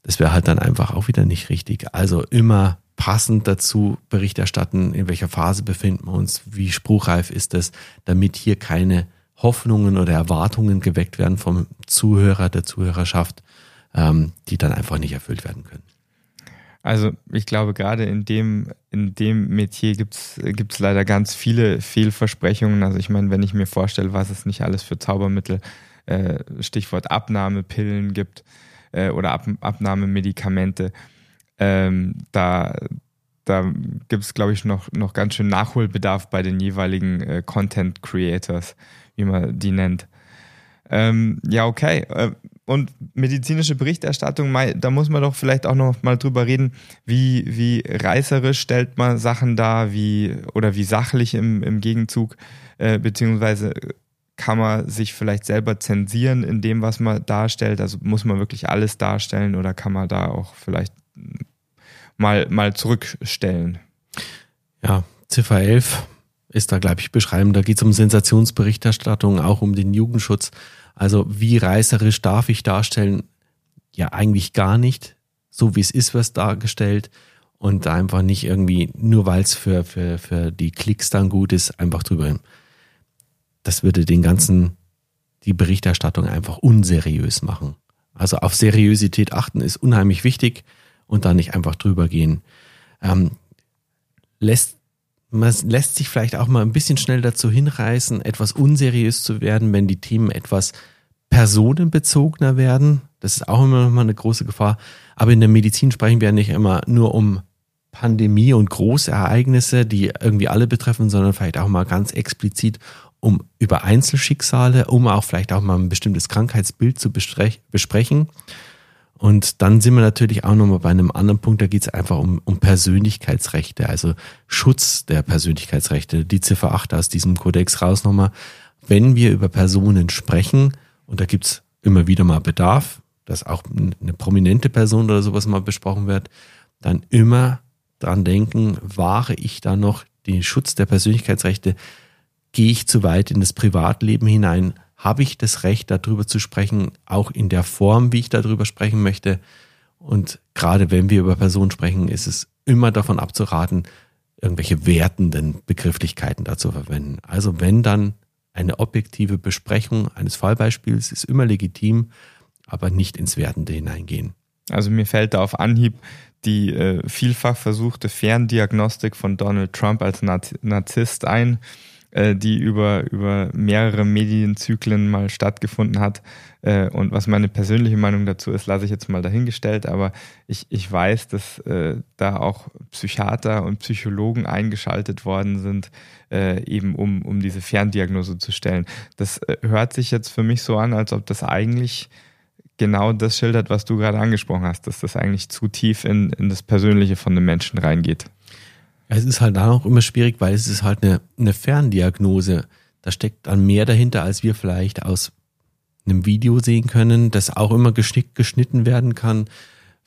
das wäre halt dann einfach auch wieder nicht richtig. Also immer passend dazu Bericht erstatten, in welcher Phase befinden wir uns, wie spruchreif ist das, damit hier keine Hoffnungen oder Erwartungen geweckt werden vom Zuhörer, der Zuhörerschaft, ähm, die dann einfach nicht erfüllt werden können. Also ich glaube, gerade in dem, in dem Metier gibt es leider ganz viele Fehlversprechungen. Also ich meine, wenn ich mir vorstelle, was es nicht alles für Zaubermittel, äh, Stichwort Abnahmepillen gibt äh, oder Ab Abnahmemedikamente, ähm, da, da gibt es, glaube ich, noch, noch ganz schön Nachholbedarf bei den jeweiligen äh, Content Creators, wie man die nennt. Ähm, ja, okay. Und medizinische Berichterstattung, da muss man doch vielleicht auch noch mal drüber reden, wie, wie reißerisch stellt man Sachen dar, wie oder wie sachlich im, im Gegenzug, äh, beziehungsweise kann man sich vielleicht selber zensieren in dem, was man darstellt? Also muss man wirklich alles darstellen oder kann man da auch vielleicht mal, mal zurückstellen? Ja, Ziffer 11 ist da, glaube ich, beschreiben. Da geht es um Sensationsberichterstattung, auch um den Jugendschutz. Also wie reißerisch darf ich darstellen? Ja, eigentlich gar nicht. So wie es ist, was dargestellt. Und einfach nicht irgendwie, nur weil es für, für, für die Klicks dann gut ist, einfach drüber. Das würde den ganzen, die Berichterstattung einfach unseriös machen. Also auf Seriosität achten ist unheimlich wichtig und da nicht einfach drüber gehen. Ähm, lässt, man lässt sich vielleicht auch mal ein bisschen schnell dazu hinreißen, etwas unseriös zu werden, wenn die Themen etwas personenbezogener werden. Das ist auch immer noch mal eine große Gefahr. Aber in der Medizin sprechen wir ja nicht immer nur um Pandemie und Großereignisse, die irgendwie alle betreffen, sondern vielleicht auch mal ganz explizit um über Einzelschicksale, um auch vielleicht auch mal ein bestimmtes Krankheitsbild zu besprechen. Und dann sind wir natürlich auch nochmal bei einem anderen Punkt, da geht es einfach um, um Persönlichkeitsrechte, also Schutz der Persönlichkeitsrechte. Die Ziffer 8 aus diesem Kodex raus nochmal. Wenn wir über Personen sprechen, und da gibt es immer wieder mal Bedarf, dass auch eine prominente Person oder sowas mal besprochen wird, dann immer dran denken, wahre ich da noch den Schutz der Persönlichkeitsrechte? Gehe ich zu weit in das Privatleben hinein? Habe ich das Recht, darüber zu sprechen, auch in der Form, wie ich darüber sprechen möchte. Und gerade wenn wir über Personen sprechen, ist es immer davon abzuraten, irgendwelche wertenden Begrifflichkeiten dazu verwenden. Also wenn dann eine objektive Besprechung eines Fallbeispiels ist immer legitim, aber nicht ins Wertende hineingehen. Also mir fällt da auf Anhieb die äh, vielfach versuchte Ferndiagnostik von Donald Trump als Narzisst ein äh, die über, über mehrere Medienzyklen mal stattgefunden hat. Äh, und was meine persönliche Meinung dazu ist, lasse ich jetzt mal dahingestellt. Aber ich, ich weiß, dass äh, da auch Psychiater und Psychologen eingeschaltet worden sind, eben um, um diese Ferndiagnose zu stellen. Das hört sich jetzt für mich so an, als ob das eigentlich genau das schildert, was du gerade angesprochen hast, dass das eigentlich zu tief in, in das Persönliche von den Menschen reingeht. Es ist halt da auch immer schwierig, weil es ist halt eine, eine Ferndiagnose. Da steckt dann mehr dahinter, als wir vielleicht aus einem Video sehen können, das auch immer geschnitt, geschnitten werden kann,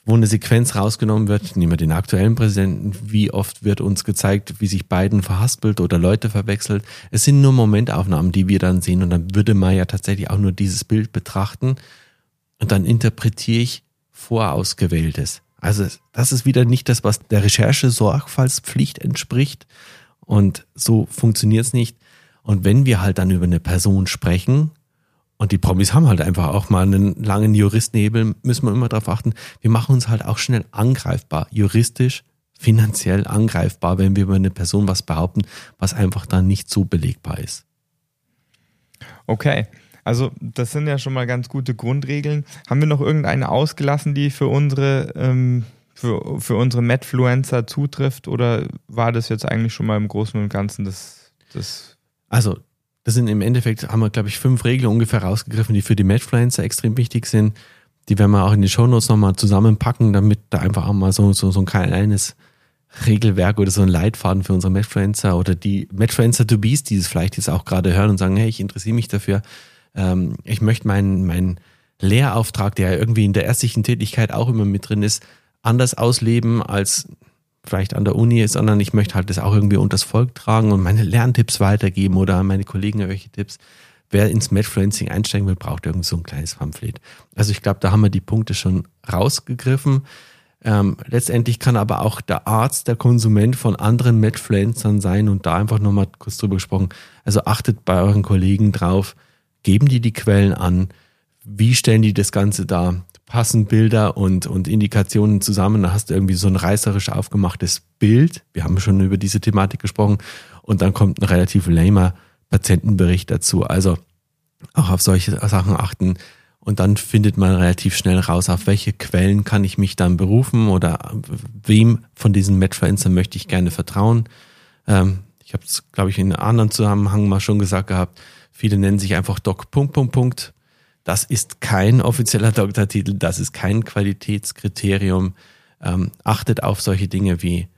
wo eine Sequenz rausgenommen wird. Nehmen wir den aktuellen Präsidenten. Wie oft wird uns gezeigt, wie sich Biden verhaspelt oder Leute verwechselt. Es sind nur Momentaufnahmen, die wir dann sehen und dann würde man ja tatsächlich auch nur dieses Bild betrachten und dann interpretiere ich vorausgewähltes. Also das ist wieder nicht das, was der Recherche-Sorgfaltspflicht entspricht. Und so funktioniert es nicht. Und wenn wir halt dann über eine Person sprechen, und die Promis haben halt einfach auch mal einen langen Juristnebel, müssen wir immer darauf achten, wir machen uns halt auch schnell angreifbar, juristisch, finanziell angreifbar, wenn wir über eine Person was behaupten, was einfach dann nicht so belegbar ist. Okay. Also das sind ja schon mal ganz gute Grundregeln. Haben wir noch irgendeine ausgelassen, die für unsere ähm, für, für unsere Medfluencer zutrifft oder war das jetzt eigentlich schon mal im Großen und Ganzen das, das Also das sind im Endeffekt, haben wir glaube ich fünf Regeln ungefähr rausgegriffen, die für die Medfluencer extrem wichtig sind. Die werden wir auch in die Shownotes nochmal zusammenpacken, damit da einfach auch mal so, so, so ein kleines Regelwerk oder so ein Leitfaden für unsere Medfluencer oder die Medfluencer-To-Bees, die es vielleicht jetzt auch gerade hören und sagen, hey, ich interessiere mich dafür, ähm, ich möchte meinen mein Lehrauftrag, der irgendwie in der ärztlichen Tätigkeit auch immer mit drin ist, anders ausleben als vielleicht an der Uni, sondern ich möchte halt das auch irgendwie unters Volk tragen und meine Lerntipps weitergeben oder an meine Kollegen irgendwelche Tipps. wer ins Medfluencing einsteigen will, braucht irgendwie so ein kleines Pamphlet. Also ich glaube, da haben wir die Punkte schon rausgegriffen. Ähm, letztendlich kann aber auch der Arzt der Konsument von anderen Medfluencern sein und da einfach nochmal kurz drüber gesprochen. Also achtet bei euren Kollegen drauf, geben die die Quellen an, wie stellen die das Ganze dar, passen Bilder und, und Indikationen zusammen, da hast du irgendwie so ein reißerisch aufgemachtes Bild, wir haben schon über diese Thematik gesprochen, und dann kommt ein relativ lamer Patientenbericht dazu. Also auch auf solche Sachen achten. Und dann findet man relativ schnell raus, auf welche Quellen kann ich mich dann berufen oder wem von diesen Medfluencern möchte ich gerne vertrauen. Ähm, ich habe es, glaube ich, in einem anderen Zusammenhang mal schon gesagt gehabt. Viele nennen sich einfach Doc. Punkt, Punkt, Punkt. Das ist kein offizieller Doktortitel, das ist kein Qualitätskriterium. Ähm, achtet auf solche Dinge wie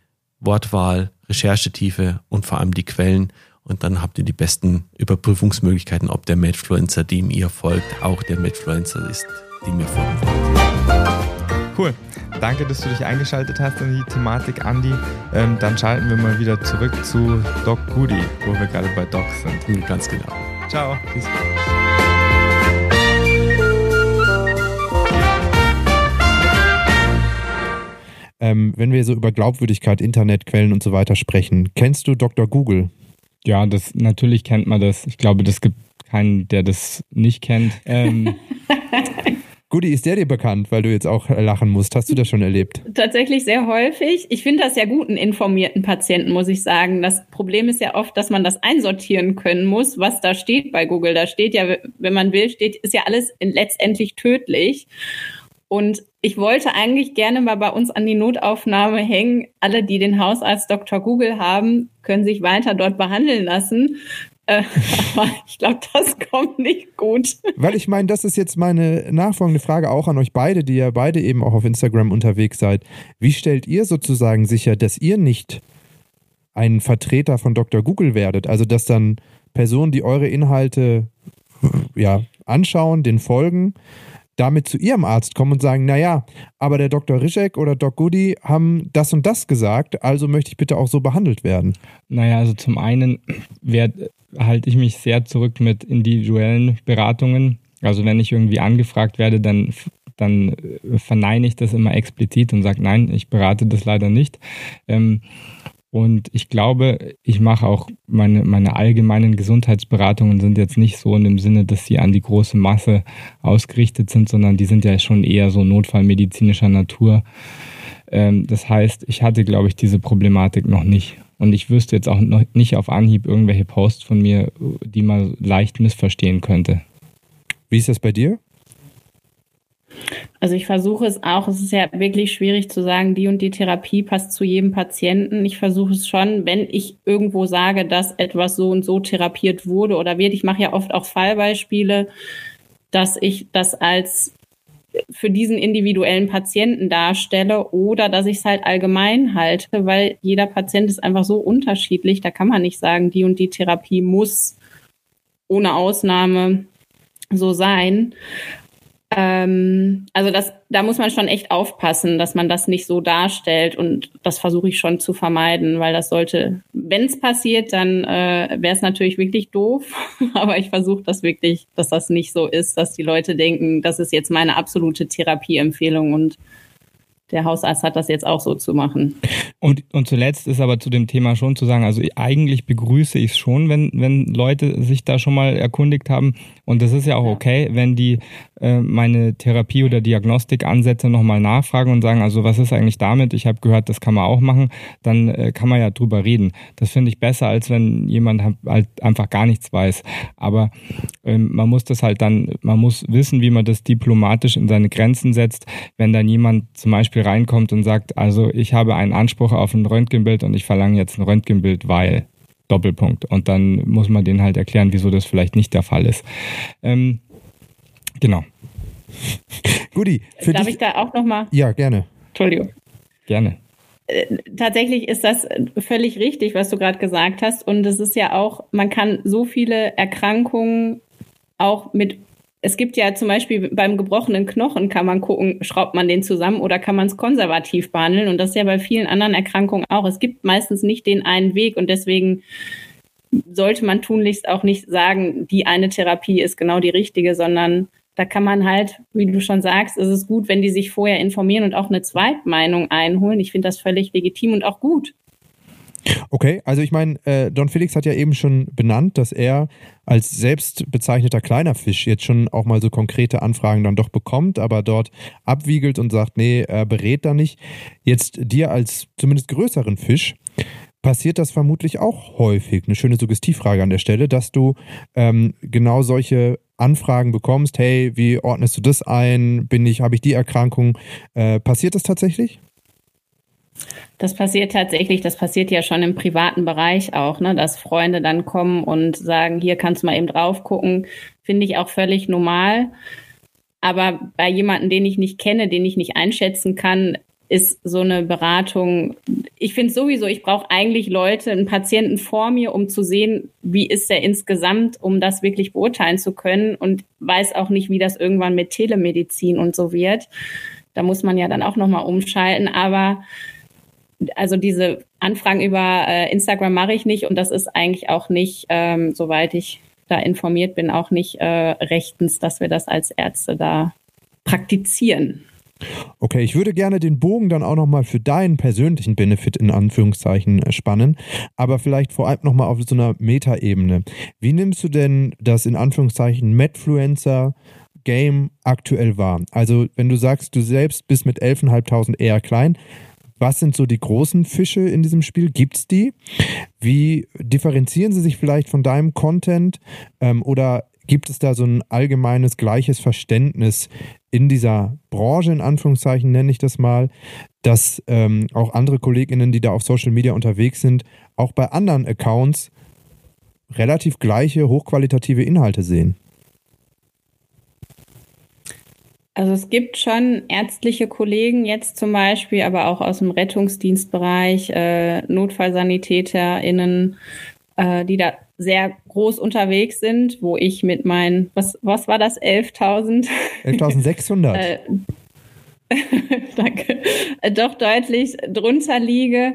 Wortwahl, Recherchetiefe und vor allem die Quellen und dann habt ihr die besten Überprüfungsmöglichkeiten, ob der Medfluencer, dem ihr folgt, auch der Medfluencer ist, dem ihr folgen wollt. Cool. Danke, dass du dich eingeschaltet hast in die Thematik, Andi. Ähm, dann schalten wir mal wieder zurück zu Doc Goody, wo wir gerade bei Doc sind. Ganz genau. Ciao. Peace. Ähm, wenn wir so über Glaubwürdigkeit, Internetquellen und so weiter sprechen, kennst du Dr. Google? Ja, das natürlich kennt man das. Ich glaube, das gibt keinen, der das nicht kennt. Ähm, Gudi, ist der dir bekannt, weil du jetzt auch lachen musst? Hast du das schon erlebt? Tatsächlich sehr häufig. Ich finde das ja gut, einen informierten Patienten, muss ich sagen. Das Problem ist ja oft, dass man das einsortieren können muss, was da steht bei Google. Da steht ja, wenn man will, steht, ist ja alles letztendlich tödlich. Und ich wollte eigentlich gerne mal bei uns an die Notaufnahme hängen. Alle, die den Hausarzt Dr. Google haben, können sich weiter dort behandeln lassen. Äh, ich glaube, das kommt nicht gut. Weil ich meine, das ist jetzt meine nachfolgende Frage auch an euch beide, die ja beide eben auch auf Instagram unterwegs seid. Wie stellt ihr sozusagen sicher, dass ihr nicht ein Vertreter von Dr. Google werdet? Also, dass dann Personen, die eure Inhalte ja, anschauen, den folgen, damit zu ihrem Arzt kommen und sagen, naja, aber der Dr. Rischek oder Doc Goody haben das und das gesagt, also möchte ich bitte auch so behandelt werden. Naja, also zum einen halte ich mich sehr zurück mit individuellen Beratungen. Also wenn ich irgendwie angefragt werde, dann dann verneine ich das immer explizit und sage, nein, ich berate das leider nicht. Ähm, und ich glaube, ich mache auch meine, meine allgemeinen Gesundheitsberatungen sind jetzt nicht so in dem Sinne, dass sie an die große Masse ausgerichtet sind, sondern die sind ja schon eher so notfallmedizinischer Natur. Ähm, das heißt, ich hatte, glaube ich, diese Problematik noch nicht. Und ich wüsste jetzt auch noch nicht auf Anhieb irgendwelche Posts von mir, die man leicht missverstehen könnte. Wie ist das bei dir? Also ich versuche es auch, es ist ja wirklich schwierig zu sagen, die und die Therapie passt zu jedem Patienten. Ich versuche es schon, wenn ich irgendwo sage, dass etwas so und so therapiert wurde oder wird. Ich mache ja oft auch Fallbeispiele, dass ich das als für diesen individuellen Patienten darstelle oder dass ich es halt allgemein halte, weil jeder Patient ist einfach so unterschiedlich. Da kann man nicht sagen, die und die Therapie muss ohne Ausnahme so sein. Ähm, also das, da muss man schon echt aufpassen, dass man das nicht so darstellt und das versuche ich schon zu vermeiden, weil das sollte, wenn es passiert, dann äh, wäre es natürlich wirklich doof, aber ich versuche das wirklich, dass das nicht so ist, dass die Leute denken, das ist jetzt meine absolute Therapieempfehlung und der Hausarzt hat das jetzt auch so zu machen. Und, und zuletzt ist aber zu dem Thema schon zu sagen, also eigentlich begrüße ich es schon, wenn, wenn Leute sich da schon mal erkundigt haben. Und das ist ja auch okay, wenn die äh, meine Therapie- oder Diagnostikansätze nochmal nachfragen und sagen, also was ist eigentlich damit? Ich habe gehört, das kann man auch machen. Dann äh, kann man ja drüber reden. Das finde ich besser, als wenn jemand halt einfach gar nichts weiß. Aber ähm, man muss das halt dann, man muss wissen, wie man das diplomatisch in seine Grenzen setzt. Wenn dann jemand zum Beispiel reinkommt und sagt, also ich habe einen Anspruch auf ein Röntgenbild und ich verlange jetzt ein Röntgenbild, weil Doppelpunkt. Und dann muss man denen halt erklären, wieso das vielleicht nicht der Fall ist. Ähm, genau. Guti, für Darf dich? ich da auch nochmal? Ja, gerne. Entschuldigung. Gerne. Äh, tatsächlich ist das völlig richtig, was du gerade gesagt hast. Und es ist ja auch, man kann so viele Erkrankungen auch mit es gibt ja zum Beispiel beim gebrochenen Knochen kann man gucken, schraubt man den zusammen oder kann man es konservativ behandeln. Und das ist ja bei vielen anderen Erkrankungen auch. Es gibt meistens nicht den einen Weg und deswegen sollte man tunlichst auch nicht sagen, die eine Therapie ist genau die richtige, sondern da kann man halt, wie du schon sagst, ist es gut, wenn die sich vorher informieren und auch eine Zweitmeinung einholen. Ich finde das völlig legitim und auch gut. Okay, also ich meine, äh, Don Felix hat ja eben schon benannt, dass er als selbst bezeichneter kleiner Fisch jetzt schon auch mal so konkrete Anfragen dann doch bekommt, aber dort abwiegelt und sagt, nee, er berät da nicht. Jetzt dir als zumindest größeren Fisch passiert das vermutlich auch häufig. Eine schöne Suggestivfrage an der Stelle, dass du ähm, genau solche Anfragen bekommst. Hey, wie ordnest du das ein? Bin ich, habe ich die Erkrankung? Äh, passiert das tatsächlich? Das passiert tatsächlich, das passiert ja schon im privaten Bereich auch, ne, dass Freunde dann kommen und sagen, hier kannst du mal eben drauf gucken, finde ich auch völlig normal. Aber bei jemandem, den ich nicht kenne, den ich nicht einschätzen kann, ist so eine Beratung. Ich finde sowieso, ich brauche eigentlich Leute, einen Patienten vor mir, um zu sehen, wie ist der insgesamt, um das wirklich beurteilen zu können und weiß auch nicht, wie das irgendwann mit Telemedizin und so wird. Da muss man ja dann auch nochmal umschalten. Aber also diese Anfragen über äh, Instagram mache ich nicht und das ist eigentlich auch nicht, ähm, soweit ich da informiert bin, auch nicht äh, rechtens, dass wir das als Ärzte da praktizieren. Okay, ich würde gerne den Bogen dann auch nochmal für deinen persönlichen Benefit in Anführungszeichen äh, spannen, aber vielleicht vor allem nochmal auf so einer Metaebene. Wie nimmst du denn das in Anführungszeichen Medfluencer Game aktuell wahr? Also, wenn du sagst, du selbst bist mit 11.500 eher klein, was sind so die großen Fische in diesem Spiel? Gibt es die? Wie differenzieren sie sich vielleicht von deinem Content? Ähm, oder gibt es da so ein allgemeines gleiches Verständnis in dieser Branche, in Anführungszeichen nenne ich das mal, dass ähm, auch andere KollegInnen, die da auf Social Media unterwegs sind, auch bei anderen Accounts relativ gleiche, hochqualitative Inhalte sehen? Also es gibt schon ärztliche Kollegen jetzt zum Beispiel, aber auch aus dem Rettungsdienstbereich, äh, NotfallsanitäterInnen, äh, die da sehr groß unterwegs sind, wo ich mit meinen, was, was war das, 11.000? 11.600. äh, danke, äh, doch deutlich drunter liege.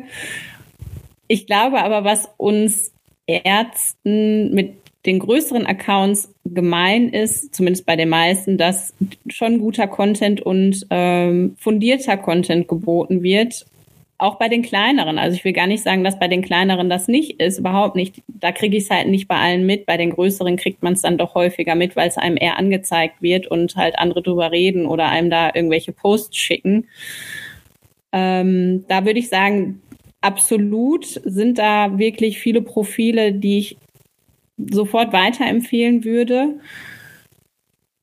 Ich glaube aber, was uns Ärzten mit den größeren Accounts gemein ist, zumindest bei den meisten, dass schon guter Content und ähm, fundierter Content geboten wird. Auch bei den kleineren. Also ich will gar nicht sagen, dass bei den kleineren das nicht ist, überhaupt nicht. Da kriege ich es halt nicht bei allen mit. Bei den größeren kriegt man es dann doch häufiger mit, weil es einem eher angezeigt wird und halt andere drüber reden oder einem da irgendwelche Posts schicken. Ähm, da würde ich sagen, absolut sind da wirklich viele Profile, die ich sofort weiterempfehlen würde.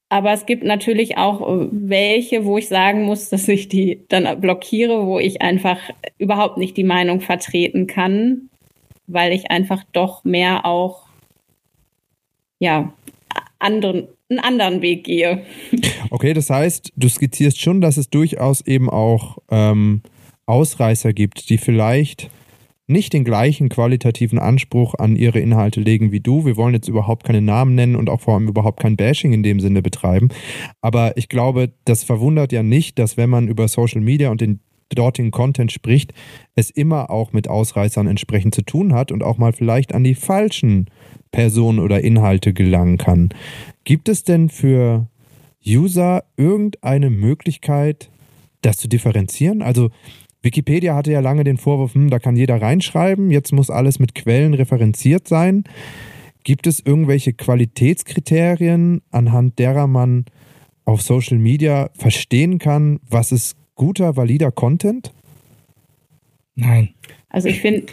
Aber es gibt natürlich auch äh, welche, wo ich sagen muss, dass ich die dann blockiere, wo ich einfach überhaupt nicht die Meinung vertreten kann, weil ich einfach doch mehr auch, ja, anderen, einen anderen Weg gehe. Okay, das heißt, du skizzierst schon, dass es durchaus eben auch ähm, Ausreißer gibt, die vielleicht nicht den gleichen qualitativen Anspruch an ihre Inhalte legen wie du. Wir wollen jetzt überhaupt keine Namen nennen und auch vor allem überhaupt kein Bashing in dem Sinne betreiben. Aber ich glaube, das verwundert ja nicht, dass wenn man über Social Media und den dortigen Content spricht, es immer auch mit Ausreißern entsprechend zu tun hat und auch mal vielleicht an die falschen Personen oder Inhalte gelangen kann. Gibt es denn für User irgendeine Möglichkeit, das zu differenzieren? Also Wikipedia hatte ja lange den Vorwurf, hm, da kann jeder reinschreiben, jetzt muss alles mit Quellen referenziert sein. Gibt es irgendwelche Qualitätskriterien, anhand derer man auf Social Media verstehen kann, was ist guter, valider Content? Nein. Also ich finde.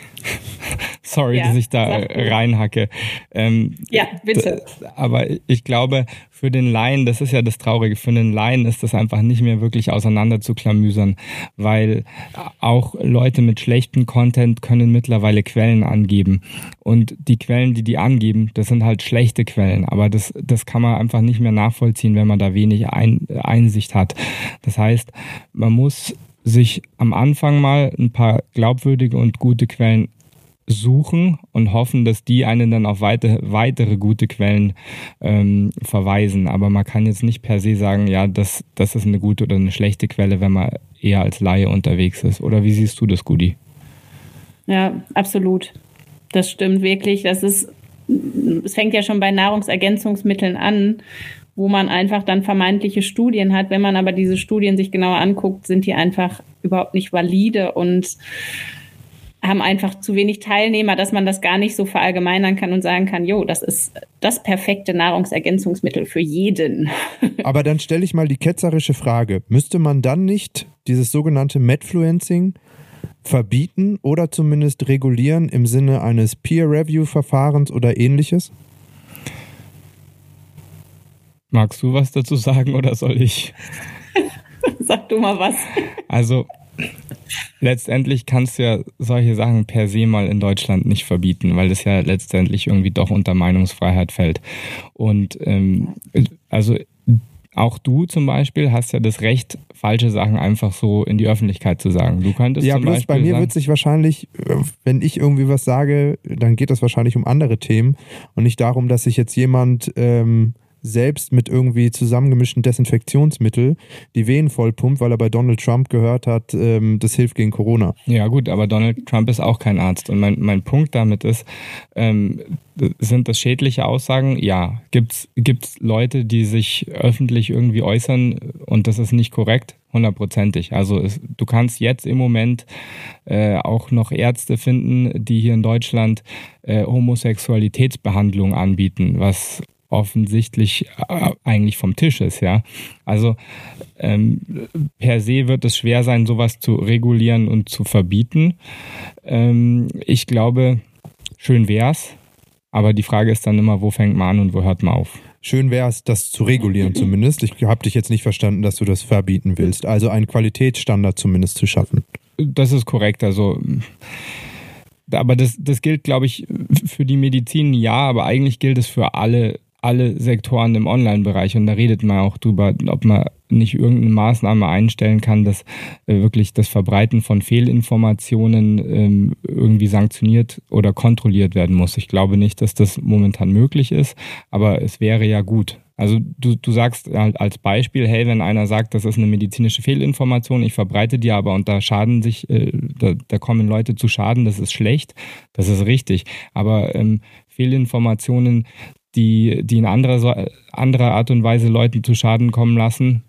Sorry, ja, dass ich da reinhacke. Ähm, ja, bitte. Aber ich glaube, für den Laien, das ist ja das Traurige, für den Laien ist das einfach nicht mehr wirklich auseinander zu klamüsern, weil auch Leute mit schlechtem Content können mittlerweile Quellen angeben. Und die Quellen, die die angeben, das sind halt schlechte Quellen. Aber das, das kann man einfach nicht mehr nachvollziehen, wenn man da wenig Ein Einsicht hat. Das heißt, man muss sich am Anfang mal ein paar glaubwürdige und gute Quellen suchen und hoffen, dass die einen dann auf weite, weitere gute Quellen ähm, verweisen. Aber man kann jetzt nicht per se sagen, ja, das, das ist eine gute oder eine schlechte Quelle, wenn man eher als Laie unterwegs ist. Oder wie siehst du das, Gudi? Ja, absolut. Das stimmt wirklich. Das ist, es fängt ja schon bei Nahrungsergänzungsmitteln an, wo man einfach dann vermeintliche Studien hat. Wenn man aber diese Studien sich genauer anguckt, sind die einfach überhaupt nicht valide und haben einfach zu wenig Teilnehmer, dass man das gar nicht so verallgemeinern kann und sagen kann, jo, das ist das perfekte Nahrungsergänzungsmittel für jeden. Aber dann stelle ich mal die ketzerische Frage, müsste man dann nicht dieses sogenannte Medfluencing verbieten oder zumindest regulieren im Sinne eines Peer-Review-Verfahrens oder ähnliches? Magst du was dazu sagen oder soll ich? Sag du mal was. Also letztendlich kannst du ja solche Sachen per se mal in Deutschland nicht verbieten, weil das ja letztendlich irgendwie doch unter Meinungsfreiheit fällt. Und ähm, also auch du zum Beispiel hast ja das Recht, falsche Sachen einfach so in die Öffentlichkeit zu sagen. Du könntest ja, zum bloß Beispiel bei mir wird sich wahrscheinlich, äh, wenn ich irgendwie was sage, dann geht das wahrscheinlich um andere Themen und nicht darum, dass sich jetzt jemand ähm, selbst mit irgendwie zusammengemischten Desinfektionsmittel die Venen vollpumpt, weil er bei Donald Trump gehört hat, ähm, das hilft gegen Corona. Ja gut, aber Donald Trump ist auch kein Arzt. Und mein, mein Punkt damit ist, ähm, sind das schädliche Aussagen? Ja. Gibt es Leute, die sich öffentlich irgendwie äußern und das ist nicht korrekt? Hundertprozentig. Also es, du kannst jetzt im Moment äh, auch noch Ärzte finden, die hier in Deutschland äh, Homosexualitätsbehandlung anbieten, was offensichtlich äh, eigentlich vom Tisch ist, ja. Also ähm, per se wird es schwer sein, sowas zu regulieren und zu verbieten. Ähm, ich glaube, schön wär's, aber die Frage ist dann immer, wo fängt man an und wo hört man auf? Schön wäre es, das zu regulieren zumindest. Ich habe dich jetzt nicht verstanden, dass du das verbieten willst. Also einen Qualitätsstandard zumindest zu schaffen. Das ist korrekt. Also aber das, das gilt, glaube ich, für die Medizin ja, aber eigentlich gilt es für alle alle Sektoren im Online-Bereich und da redet man auch drüber, ob man nicht irgendeine Maßnahme einstellen kann, dass äh, wirklich das Verbreiten von Fehlinformationen ähm, irgendwie sanktioniert oder kontrolliert werden muss. Ich glaube nicht, dass das momentan möglich ist, aber es wäre ja gut. Also du, du sagst halt als Beispiel, hey, wenn einer sagt, das ist eine medizinische Fehlinformation, ich verbreite die aber und da schaden sich, äh, da, da kommen Leute zu Schaden, das ist schlecht, das ist richtig. Aber ähm, Fehlinformationen die, die in anderer, anderer Art und Weise Leuten zu Schaden kommen lassen,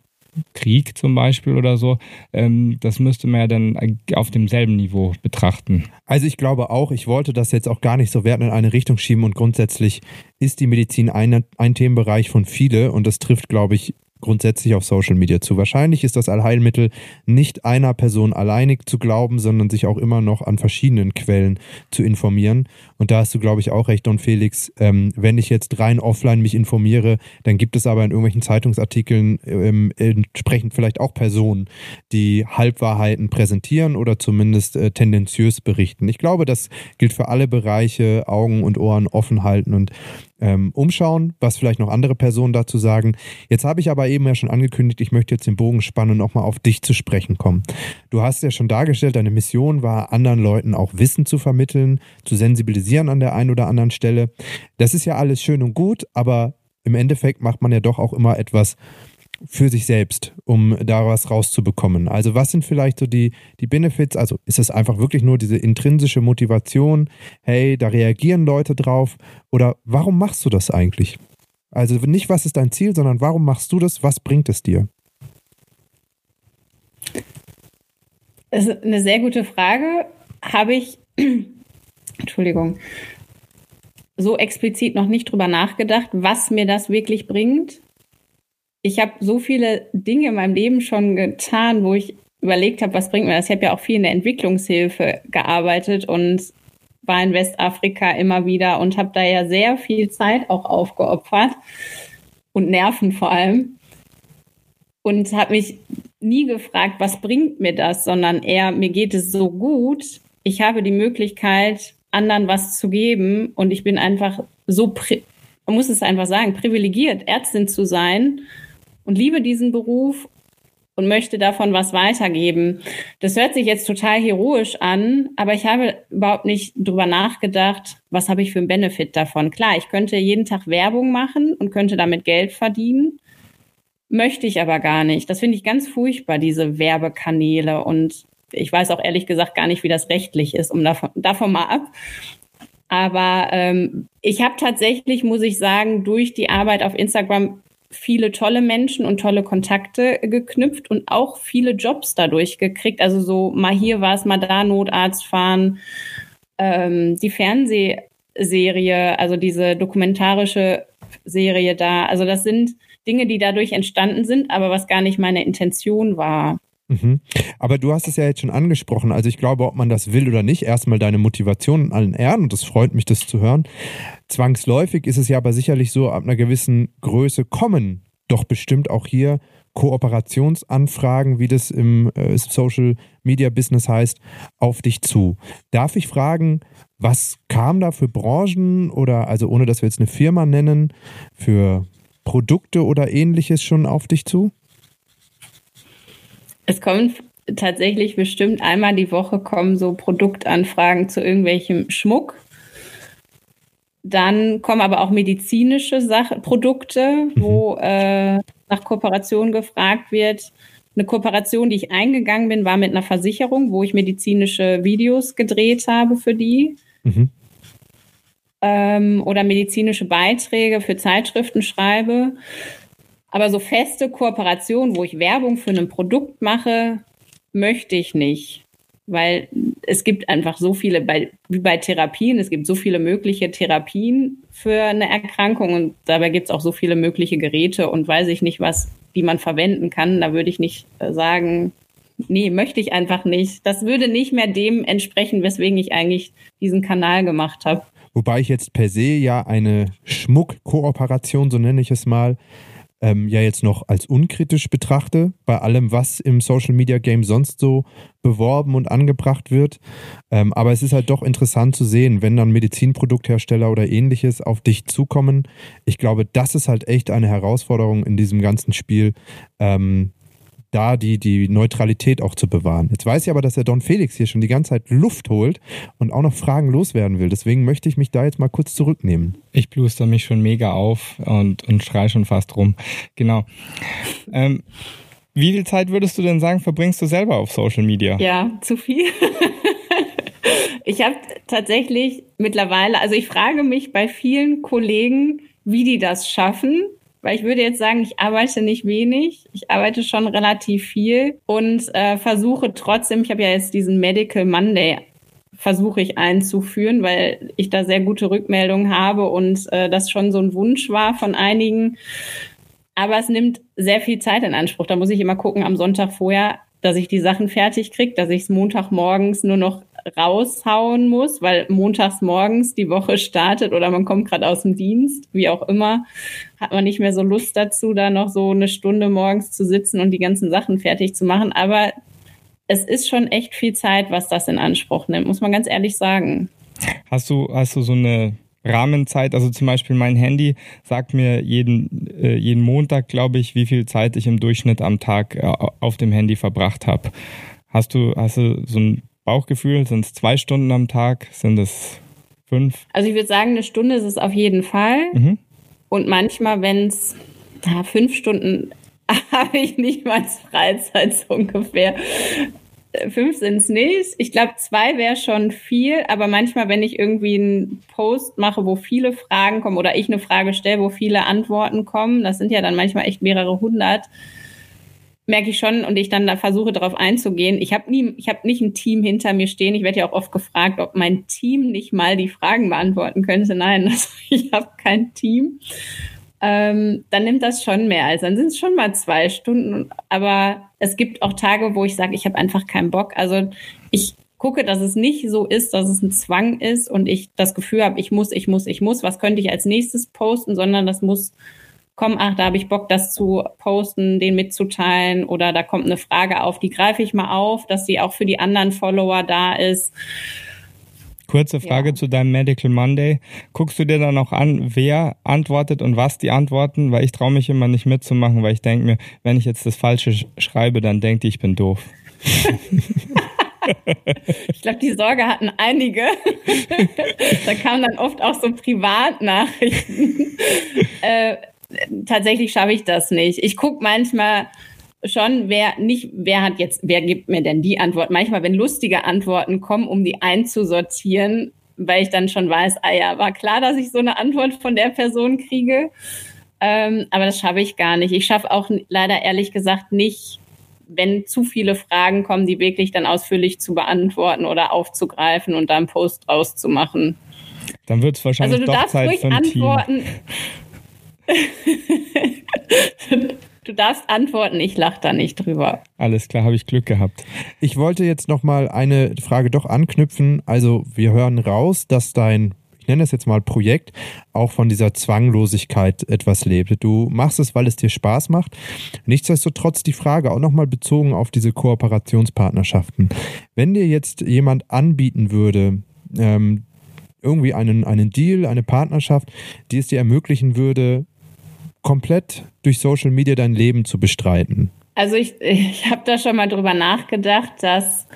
Krieg zum Beispiel oder so, ähm, das müsste man ja dann auf demselben Niveau betrachten. Also ich glaube auch, ich wollte das jetzt auch gar nicht so werten in eine Richtung schieben und grundsätzlich ist die Medizin ein, ein Themenbereich von viele und das trifft, glaube ich, grundsätzlich auf Social Media zu. Wahrscheinlich ist das Allheilmittel nicht einer Person alleinig zu glauben, sondern sich auch immer noch an verschiedenen Quellen zu informieren. Und da hast du, glaube ich, auch recht, Don Felix. Ähm, wenn ich jetzt rein offline mich informiere, dann gibt es aber in irgendwelchen Zeitungsartikeln ähm, entsprechend vielleicht auch Personen, die Halbwahrheiten präsentieren oder zumindest äh, tendenziös berichten. Ich glaube, das gilt für alle Bereiche, Augen und Ohren offen halten und ähm, umschauen, was vielleicht noch andere Personen dazu sagen. Jetzt habe ich aber eben ja schon angekündigt, ich möchte jetzt den Bogen spannen und nochmal auf dich zu sprechen kommen. Du hast ja schon dargestellt, deine Mission war, anderen Leuten auch Wissen zu vermitteln, zu sensibilisieren an der einen oder anderen Stelle. Das ist ja alles schön und gut, aber im Endeffekt macht man ja doch auch immer etwas für sich selbst, um da was rauszubekommen? Also was sind vielleicht so die, die Benefits? Also ist es einfach wirklich nur diese intrinsische Motivation, hey, da reagieren Leute drauf? Oder warum machst du das eigentlich? Also nicht, was ist dein Ziel, sondern warum machst du das? Was bringt es dir? Das ist eine sehr gute Frage. Habe ich, Entschuldigung, so explizit noch nicht drüber nachgedacht, was mir das wirklich bringt ich habe so viele Dinge in meinem Leben schon getan, wo ich überlegt habe, was bringt mir das. Ich habe ja auch viel in der Entwicklungshilfe gearbeitet und war in Westafrika immer wieder und habe da ja sehr viel Zeit auch aufgeopfert und Nerven vor allem. Und habe mich nie gefragt, was bringt mir das, sondern eher, mir geht es so gut, ich habe die Möglichkeit, anderen was zu geben und ich bin einfach so, man muss es einfach sagen, privilegiert, Ärztin zu sein und liebe diesen Beruf und möchte davon was weitergeben. Das hört sich jetzt total heroisch an, aber ich habe überhaupt nicht drüber nachgedacht, was habe ich für einen Benefit davon. Klar, ich könnte jeden Tag Werbung machen und könnte damit Geld verdienen, möchte ich aber gar nicht. Das finde ich ganz furchtbar, diese Werbekanäle und ich weiß auch ehrlich gesagt gar nicht, wie das rechtlich ist, um davon, davon mal ab. Aber ähm, ich habe tatsächlich, muss ich sagen, durch die Arbeit auf Instagram viele tolle Menschen und tolle Kontakte geknüpft und auch viele Jobs dadurch gekriegt. Also so mal hier war es, mal da Notarzt fahren. Ähm, die Fernsehserie, also diese dokumentarische Serie da. Also das sind Dinge, die dadurch entstanden sind, aber was gar nicht meine Intention war. Mhm. Aber du hast es ja jetzt schon angesprochen. Also ich glaube, ob man das will oder nicht, erstmal deine Motivation in allen Ehren und es freut mich, das zu hören. Zwangsläufig ist es ja aber sicherlich so, ab einer gewissen Größe kommen doch bestimmt auch hier Kooperationsanfragen, wie das im äh, Social Media Business heißt, auf dich zu. Darf ich fragen, was kam da für Branchen oder also ohne dass wir jetzt eine Firma nennen, für Produkte oder ähnliches schon auf dich zu? Es kommen tatsächlich bestimmt einmal die Woche kommen so Produktanfragen zu irgendwelchem Schmuck. Dann kommen aber auch medizinische Sach Produkte, wo mhm. äh, nach Kooperation gefragt wird. Eine Kooperation, die ich eingegangen bin, war mit einer Versicherung, wo ich medizinische Videos gedreht habe für die. Mhm. Ähm, oder medizinische Beiträge für Zeitschriften schreibe. Aber so feste Kooperation, wo ich Werbung für ein Produkt mache, möchte ich nicht. Weil es gibt einfach so viele, bei, wie bei Therapien, es gibt so viele mögliche Therapien für eine Erkrankung und dabei gibt es auch so viele mögliche Geräte und weiß ich nicht was, die man verwenden kann. Da würde ich nicht äh, sagen, nee, möchte ich einfach nicht. Das würde nicht mehr dem entsprechen, weswegen ich eigentlich diesen Kanal gemacht habe. Wobei ich jetzt per se ja eine Schmuckkooperation, so nenne ich es mal, ähm, ja jetzt noch als unkritisch betrachte, bei allem, was im Social Media Game sonst so beworben und angebracht wird. Ähm, aber es ist halt doch interessant zu sehen, wenn dann Medizinprodukthersteller oder ähnliches auf dich zukommen. Ich glaube, das ist halt echt eine Herausforderung in diesem ganzen Spiel. Ähm, da die, die Neutralität auch zu bewahren. Jetzt weiß ich aber, dass der Don Felix hier schon die ganze Zeit Luft holt und auch noch Fragen loswerden will. Deswegen möchte ich mich da jetzt mal kurz zurücknehmen. Ich bluster mich schon mega auf und, und schrei schon fast rum. Genau. Ähm, wie viel Zeit würdest du denn sagen, verbringst du selber auf Social Media? Ja, zu viel. ich habe tatsächlich mittlerweile, also ich frage mich bei vielen Kollegen, wie die das schaffen, weil ich würde jetzt sagen, ich arbeite nicht wenig, ich arbeite schon relativ viel und äh, versuche trotzdem, ich habe ja jetzt diesen Medical Monday versuche ich einzuführen, weil ich da sehr gute Rückmeldungen habe und äh, das schon so ein Wunsch war von einigen. Aber es nimmt sehr viel Zeit in Anspruch. Da muss ich immer gucken am Sonntag vorher, dass ich die Sachen fertig kriege, dass ich es Montagmorgens nur noch raushauen muss, weil montags morgens die Woche startet oder man kommt gerade aus dem Dienst, wie auch immer, hat man nicht mehr so Lust dazu, da noch so eine Stunde morgens zu sitzen und die ganzen Sachen fertig zu machen. Aber es ist schon echt viel Zeit, was das in Anspruch nimmt, muss man ganz ehrlich sagen. Hast du, hast du so eine Rahmenzeit, also zum Beispiel mein Handy sagt mir jeden, äh, jeden Montag, glaube ich, wie viel Zeit ich im Durchschnitt am Tag äh, auf dem Handy verbracht habe. Hast du, hast du so ein Bauchgefühl? Sind es zwei Stunden am Tag? Sind es fünf? Also ich würde sagen, eine Stunde ist es auf jeden Fall. Mhm. Und manchmal, wenn es ja, fünf Stunden habe ich nicht mal Freizeit so ungefähr. Fünf sind es nicht. Ich glaube, zwei wäre schon viel, aber manchmal, wenn ich irgendwie einen Post mache, wo viele Fragen kommen oder ich eine Frage stelle, wo viele Antworten kommen, das sind ja dann manchmal echt mehrere hundert, merke ich schon und ich dann da versuche darauf einzugehen. Ich habe nie, ich habe nicht ein Team hinter mir stehen. Ich werde ja auch oft gefragt, ob mein Team nicht mal die Fragen beantworten könnte. Nein, also ich habe kein Team. Ähm, dann nimmt das schon mehr. Also dann sind es schon mal zwei Stunden. Aber es gibt auch Tage, wo ich sage, ich habe einfach keinen Bock. Also ich gucke, dass es nicht so ist, dass es ein Zwang ist und ich das Gefühl habe, ich muss, ich muss, ich muss. Was könnte ich als nächstes posten, sondern das muss komm, ach, da habe ich Bock, das zu posten, den mitzuteilen oder da kommt eine Frage auf, die greife ich mal auf, dass sie auch für die anderen Follower da ist. Kurze Frage ja. zu deinem Medical Monday. Guckst du dir dann auch an, wer antwortet und was die antworten? Weil ich traue mich immer nicht mitzumachen, weil ich denke mir, wenn ich jetzt das Falsche schreibe, dann denkt die, ich bin doof. ich glaube, die Sorge hatten einige. da kamen dann oft auch so Privatnachrichten. äh, tatsächlich schaffe ich das nicht. Ich gucke manchmal schon, wer nicht, wer hat jetzt, wer gibt mir denn die Antwort? Manchmal, wenn lustige Antworten kommen, um die einzusortieren, weil ich dann schon weiß, ah ja, war klar, dass ich so eine Antwort von der Person kriege. Ähm, aber das schaffe ich gar nicht. Ich schaffe auch leider ehrlich gesagt nicht, wenn zu viele Fragen kommen, die wirklich dann ausführlich zu beantworten oder aufzugreifen und da einen Post draus zu machen. Dann wird es wahrscheinlich also du doch darfst Zeit ruhig antworten. Du darfst antworten, ich lache da nicht drüber. Alles klar, habe ich Glück gehabt. Ich wollte jetzt noch mal eine Frage doch anknüpfen. Also wir hören raus, dass dein ich nenne es jetzt mal Projekt, auch von dieser Zwanglosigkeit etwas lebt. Du machst es, weil es dir Spaß macht. Nichtsdestotrotz die Frage auch nochmal bezogen auf diese Kooperationspartnerschaften. Wenn dir jetzt jemand anbieten würde, ähm, irgendwie einen, einen Deal, eine Partnerschaft, die es dir ermöglichen würde, komplett durch Social Media dein Leben zu bestreiten? Also ich, ich habe da schon mal drüber nachgedacht, dass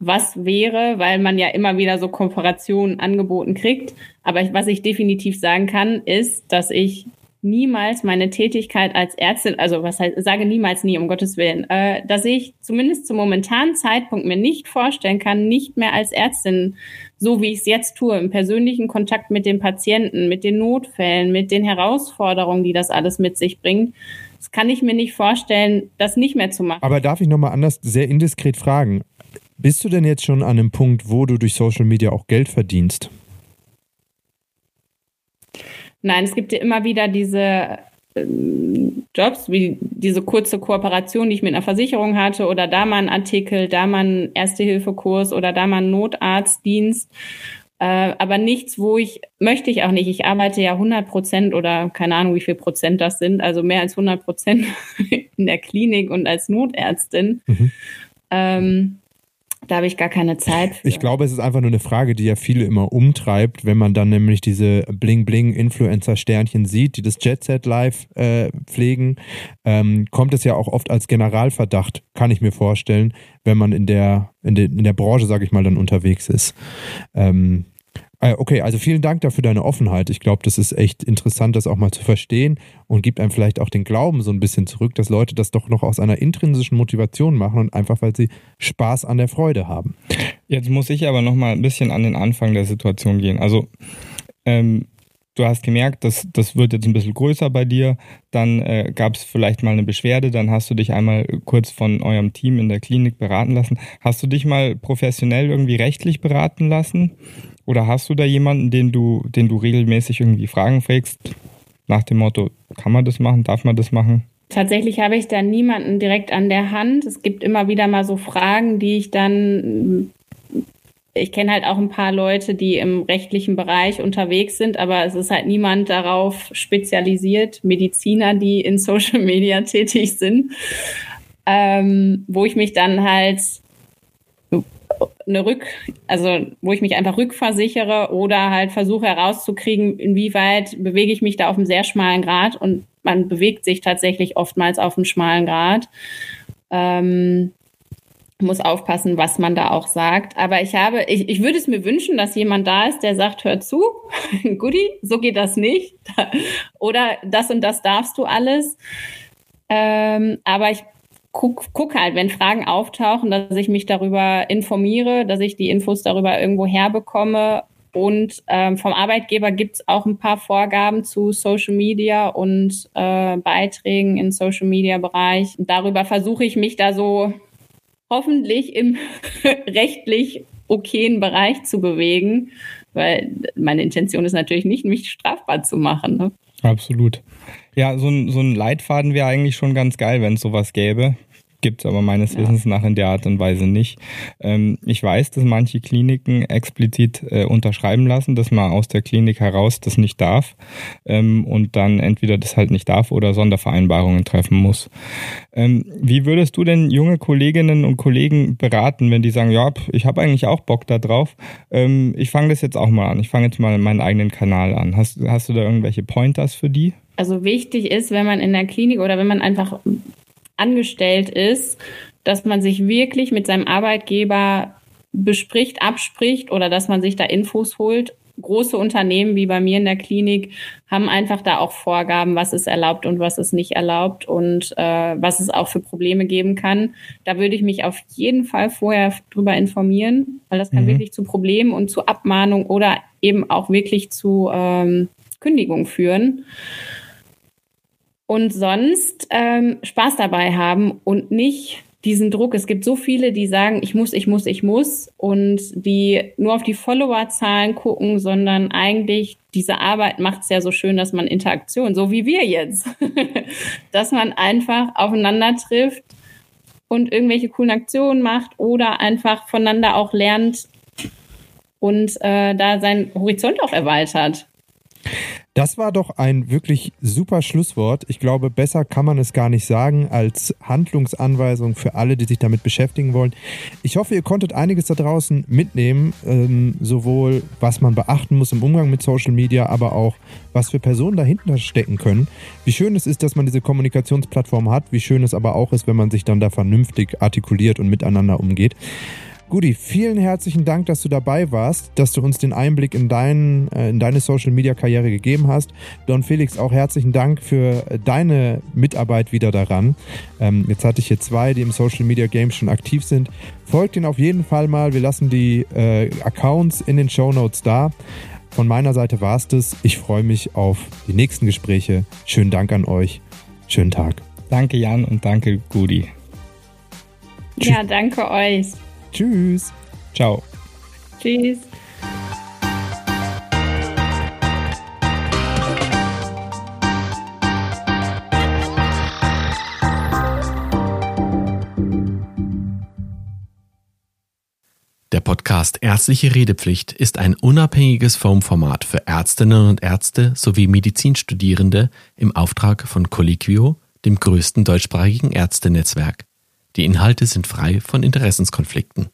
was wäre, weil man ja immer wieder so Kooperationen angeboten kriegt. Aber was ich definitiv sagen kann, ist, dass ich niemals meine Tätigkeit als Ärztin, also was heißt, sage niemals nie, um Gottes Willen, äh, dass ich zumindest zum momentanen Zeitpunkt mir nicht vorstellen kann, nicht mehr als Ärztin, so wie ich es jetzt tue, im persönlichen Kontakt mit den Patienten, mit den Notfällen, mit den Herausforderungen, die das alles mit sich bringt, das kann ich mir nicht vorstellen, das nicht mehr zu machen. Aber darf ich nochmal anders sehr indiskret fragen? Bist du denn jetzt schon an einem Punkt, wo du durch Social Media auch Geld verdienst? Nein, es gibt ja immer wieder diese ähm, Jobs, wie diese kurze Kooperation, die ich mit einer Versicherung hatte, oder da mal ein Artikel, da mal ein Erste-Hilfe-Kurs oder da mal ein Notarztdienst. Äh, aber nichts, wo ich, möchte ich auch nicht. Ich arbeite ja 100 Prozent oder keine Ahnung, wie viel Prozent das sind, also mehr als 100 Prozent in der Klinik und als Notärztin. Mhm. Ähm, da habe ich gar keine Zeit. Für. Ich glaube, es ist einfach nur eine Frage, die ja viele immer umtreibt, wenn man dann nämlich diese Bling-Bling-Influencer-Sternchen sieht, die das Jet Set Live äh, pflegen, ähm, kommt es ja auch oft als Generalverdacht, kann ich mir vorstellen, wenn man in der, in der, in der Branche, sage ich mal, dann unterwegs ist. Ähm, äh, okay, also vielen Dank dafür deine Offenheit. Ich glaube, das ist echt interessant, das auch mal zu verstehen und gibt einem vielleicht auch den Glauben so ein bisschen zurück, dass Leute das doch noch aus einer intrinsischen Motivation machen und einfach, weil sie Spaß an der Freude haben. Jetzt muss ich aber noch mal ein bisschen an den Anfang der Situation gehen. Also ähm, du hast gemerkt, dass das wird jetzt ein bisschen größer bei dir, dann äh, gab es vielleicht mal eine Beschwerde, dann hast du dich einmal kurz von eurem Team in der Klinik beraten lassen. Hast du dich mal professionell irgendwie rechtlich beraten lassen? Oder hast du da jemanden, den du, den du regelmäßig irgendwie Fragen fragst, nach dem Motto, kann man das machen, darf man das machen? Tatsächlich habe ich da niemanden direkt an der Hand. Es gibt immer wieder mal so Fragen, die ich dann ich kenne halt auch ein paar Leute, die im rechtlichen Bereich unterwegs sind, aber es ist halt niemand darauf spezialisiert, Mediziner, die in Social Media tätig sind, ähm, wo ich mich dann halt eine Rück, also wo ich mich einfach rückversichere oder halt versuche herauszukriegen, inwieweit bewege ich mich da auf einem sehr schmalen Grad und man bewegt sich tatsächlich oftmals auf einem schmalen Grad. Ähm, muss aufpassen, was man da auch sagt. Aber ich habe, ich, ich würde es mir wünschen, dass jemand da ist, der sagt, hör zu, Goodie, so geht das nicht. Oder das und das darfst du alles. Ähm, aber ich guck, guck halt, wenn Fragen auftauchen, dass ich mich darüber informiere, dass ich die Infos darüber irgendwo herbekomme. Und ähm, vom Arbeitgeber gibt es auch ein paar Vorgaben zu Social Media und äh, Beiträgen im Social Media Bereich. Darüber versuche ich mich da so hoffentlich im rechtlich okayen Bereich zu bewegen, weil meine Intention ist natürlich nicht, mich strafbar zu machen. Ne? Absolut. Ja, so ein, so ein Leitfaden wäre eigentlich schon ganz geil, wenn es sowas gäbe. Gibt es aber meines ja. Wissens nach in der Art und Weise nicht. Ähm, ich weiß, dass manche Kliniken explizit äh, unterschreiben lassen, dass man aus der Klinik heraus das nicht darf ähm, und dann entweder das halt nicht darf oder Sondervereinbarungen treffen muss. Ähm, wie würdest du denn junge Kolleginnen und Kollegen beraten, wenn die sagen, ja, ich habe eigentlich auch Bock da drauf, ähm, ich fange das jetzt auch mal an, ich fange jetzt mal meinen eigenen Kanal an. Hast, hast du da irgendwelche Pointers für die? Also wichtig ist, wenn man in der Klinik oder wenn man einfach angestellt ist, dass man sich wirklich mit seinem Arbeitgeber bespricht, abspricht oder dass man sich da Infos holt, große Unternehmen wie bei mir in der Klinik haben einfach da auch Vorgaben, was ist erlaubt und was ist nicht erlaubt und äh, was es auch für Probleme geben kann. Da würde ich mich auf jeden Fall vorher drüber informieren, weil das kann mhm. wirklich zu Problemen und zu Abmahnung oder eben auch wirklich zu ähm, Kündigung führen. Und sonst ähm, Spaß dabei haben und nicht diesen Druck. Es gibt so viele, die sagen, ich muss, ich muss, ich muss und die nur auf die Followerzahlen gucken, sondern eigentlich diese Arbeit macht es ja so schön, dass man Interaktion, so wie wir jetzt, dass man einfach aufeinander trifft und irgendwelche coolen Aktionen macht oder einfach voneinander auch lernt und äh, da seinen Horizont auch erweitert. Das war doch ein wirklich super Schlusswort. Ich glaube, besser kann man es gar nicht sagen als Handlungsanweisung für alle, die sich damit beschäftigen wollen. Ich hoffe, ihr konntet einiges da draußen mitnehmen, ähm, sowohl was man beachten muss im Umgang mit Social Media, aber auch was für Personen dahinter stecken können. Wie schön es ist, dass man diese Kommunikationsplattform hat, wie schön es aber auch ist, wenn man sich dann da vernünftig artikuliert und miteinander umgeht. Gudi, vielen herzlichen Dank, dass du dabei warst, dass du uns den Einblick in, dein, äh, in deine Social-Media-Karriere gegeben hast. Don Felix, auch herzlichen Dank für deine Mitarbeit wieder daran. Ähm, jetzt hatte ich hier zwei, die im Social-Media-Game schon aktiv sind. Folgt ihnen auf jeden Fall mal. Wir lassen die äh, Accounts in den Show Notes da. Von meiner Seite war es das. Ich freue mich auf die nächsten Gespräche. Schönen Dank an euch. Schönen Tag. Danke Jan und danke Gudi. Ja, danke euch. Tschüss. Ciao. Tschüss. Der Podcast Ärztliche Redepflicht ist ein unabhängiges Formformat für Ärztinnen und Ärzte sowie Medizinstudierende im Auftrag von Colliquio, dem größten deutschsprachigen Ärztenetzwerk. Die Inhalte sind frei von Interessenskonflikten.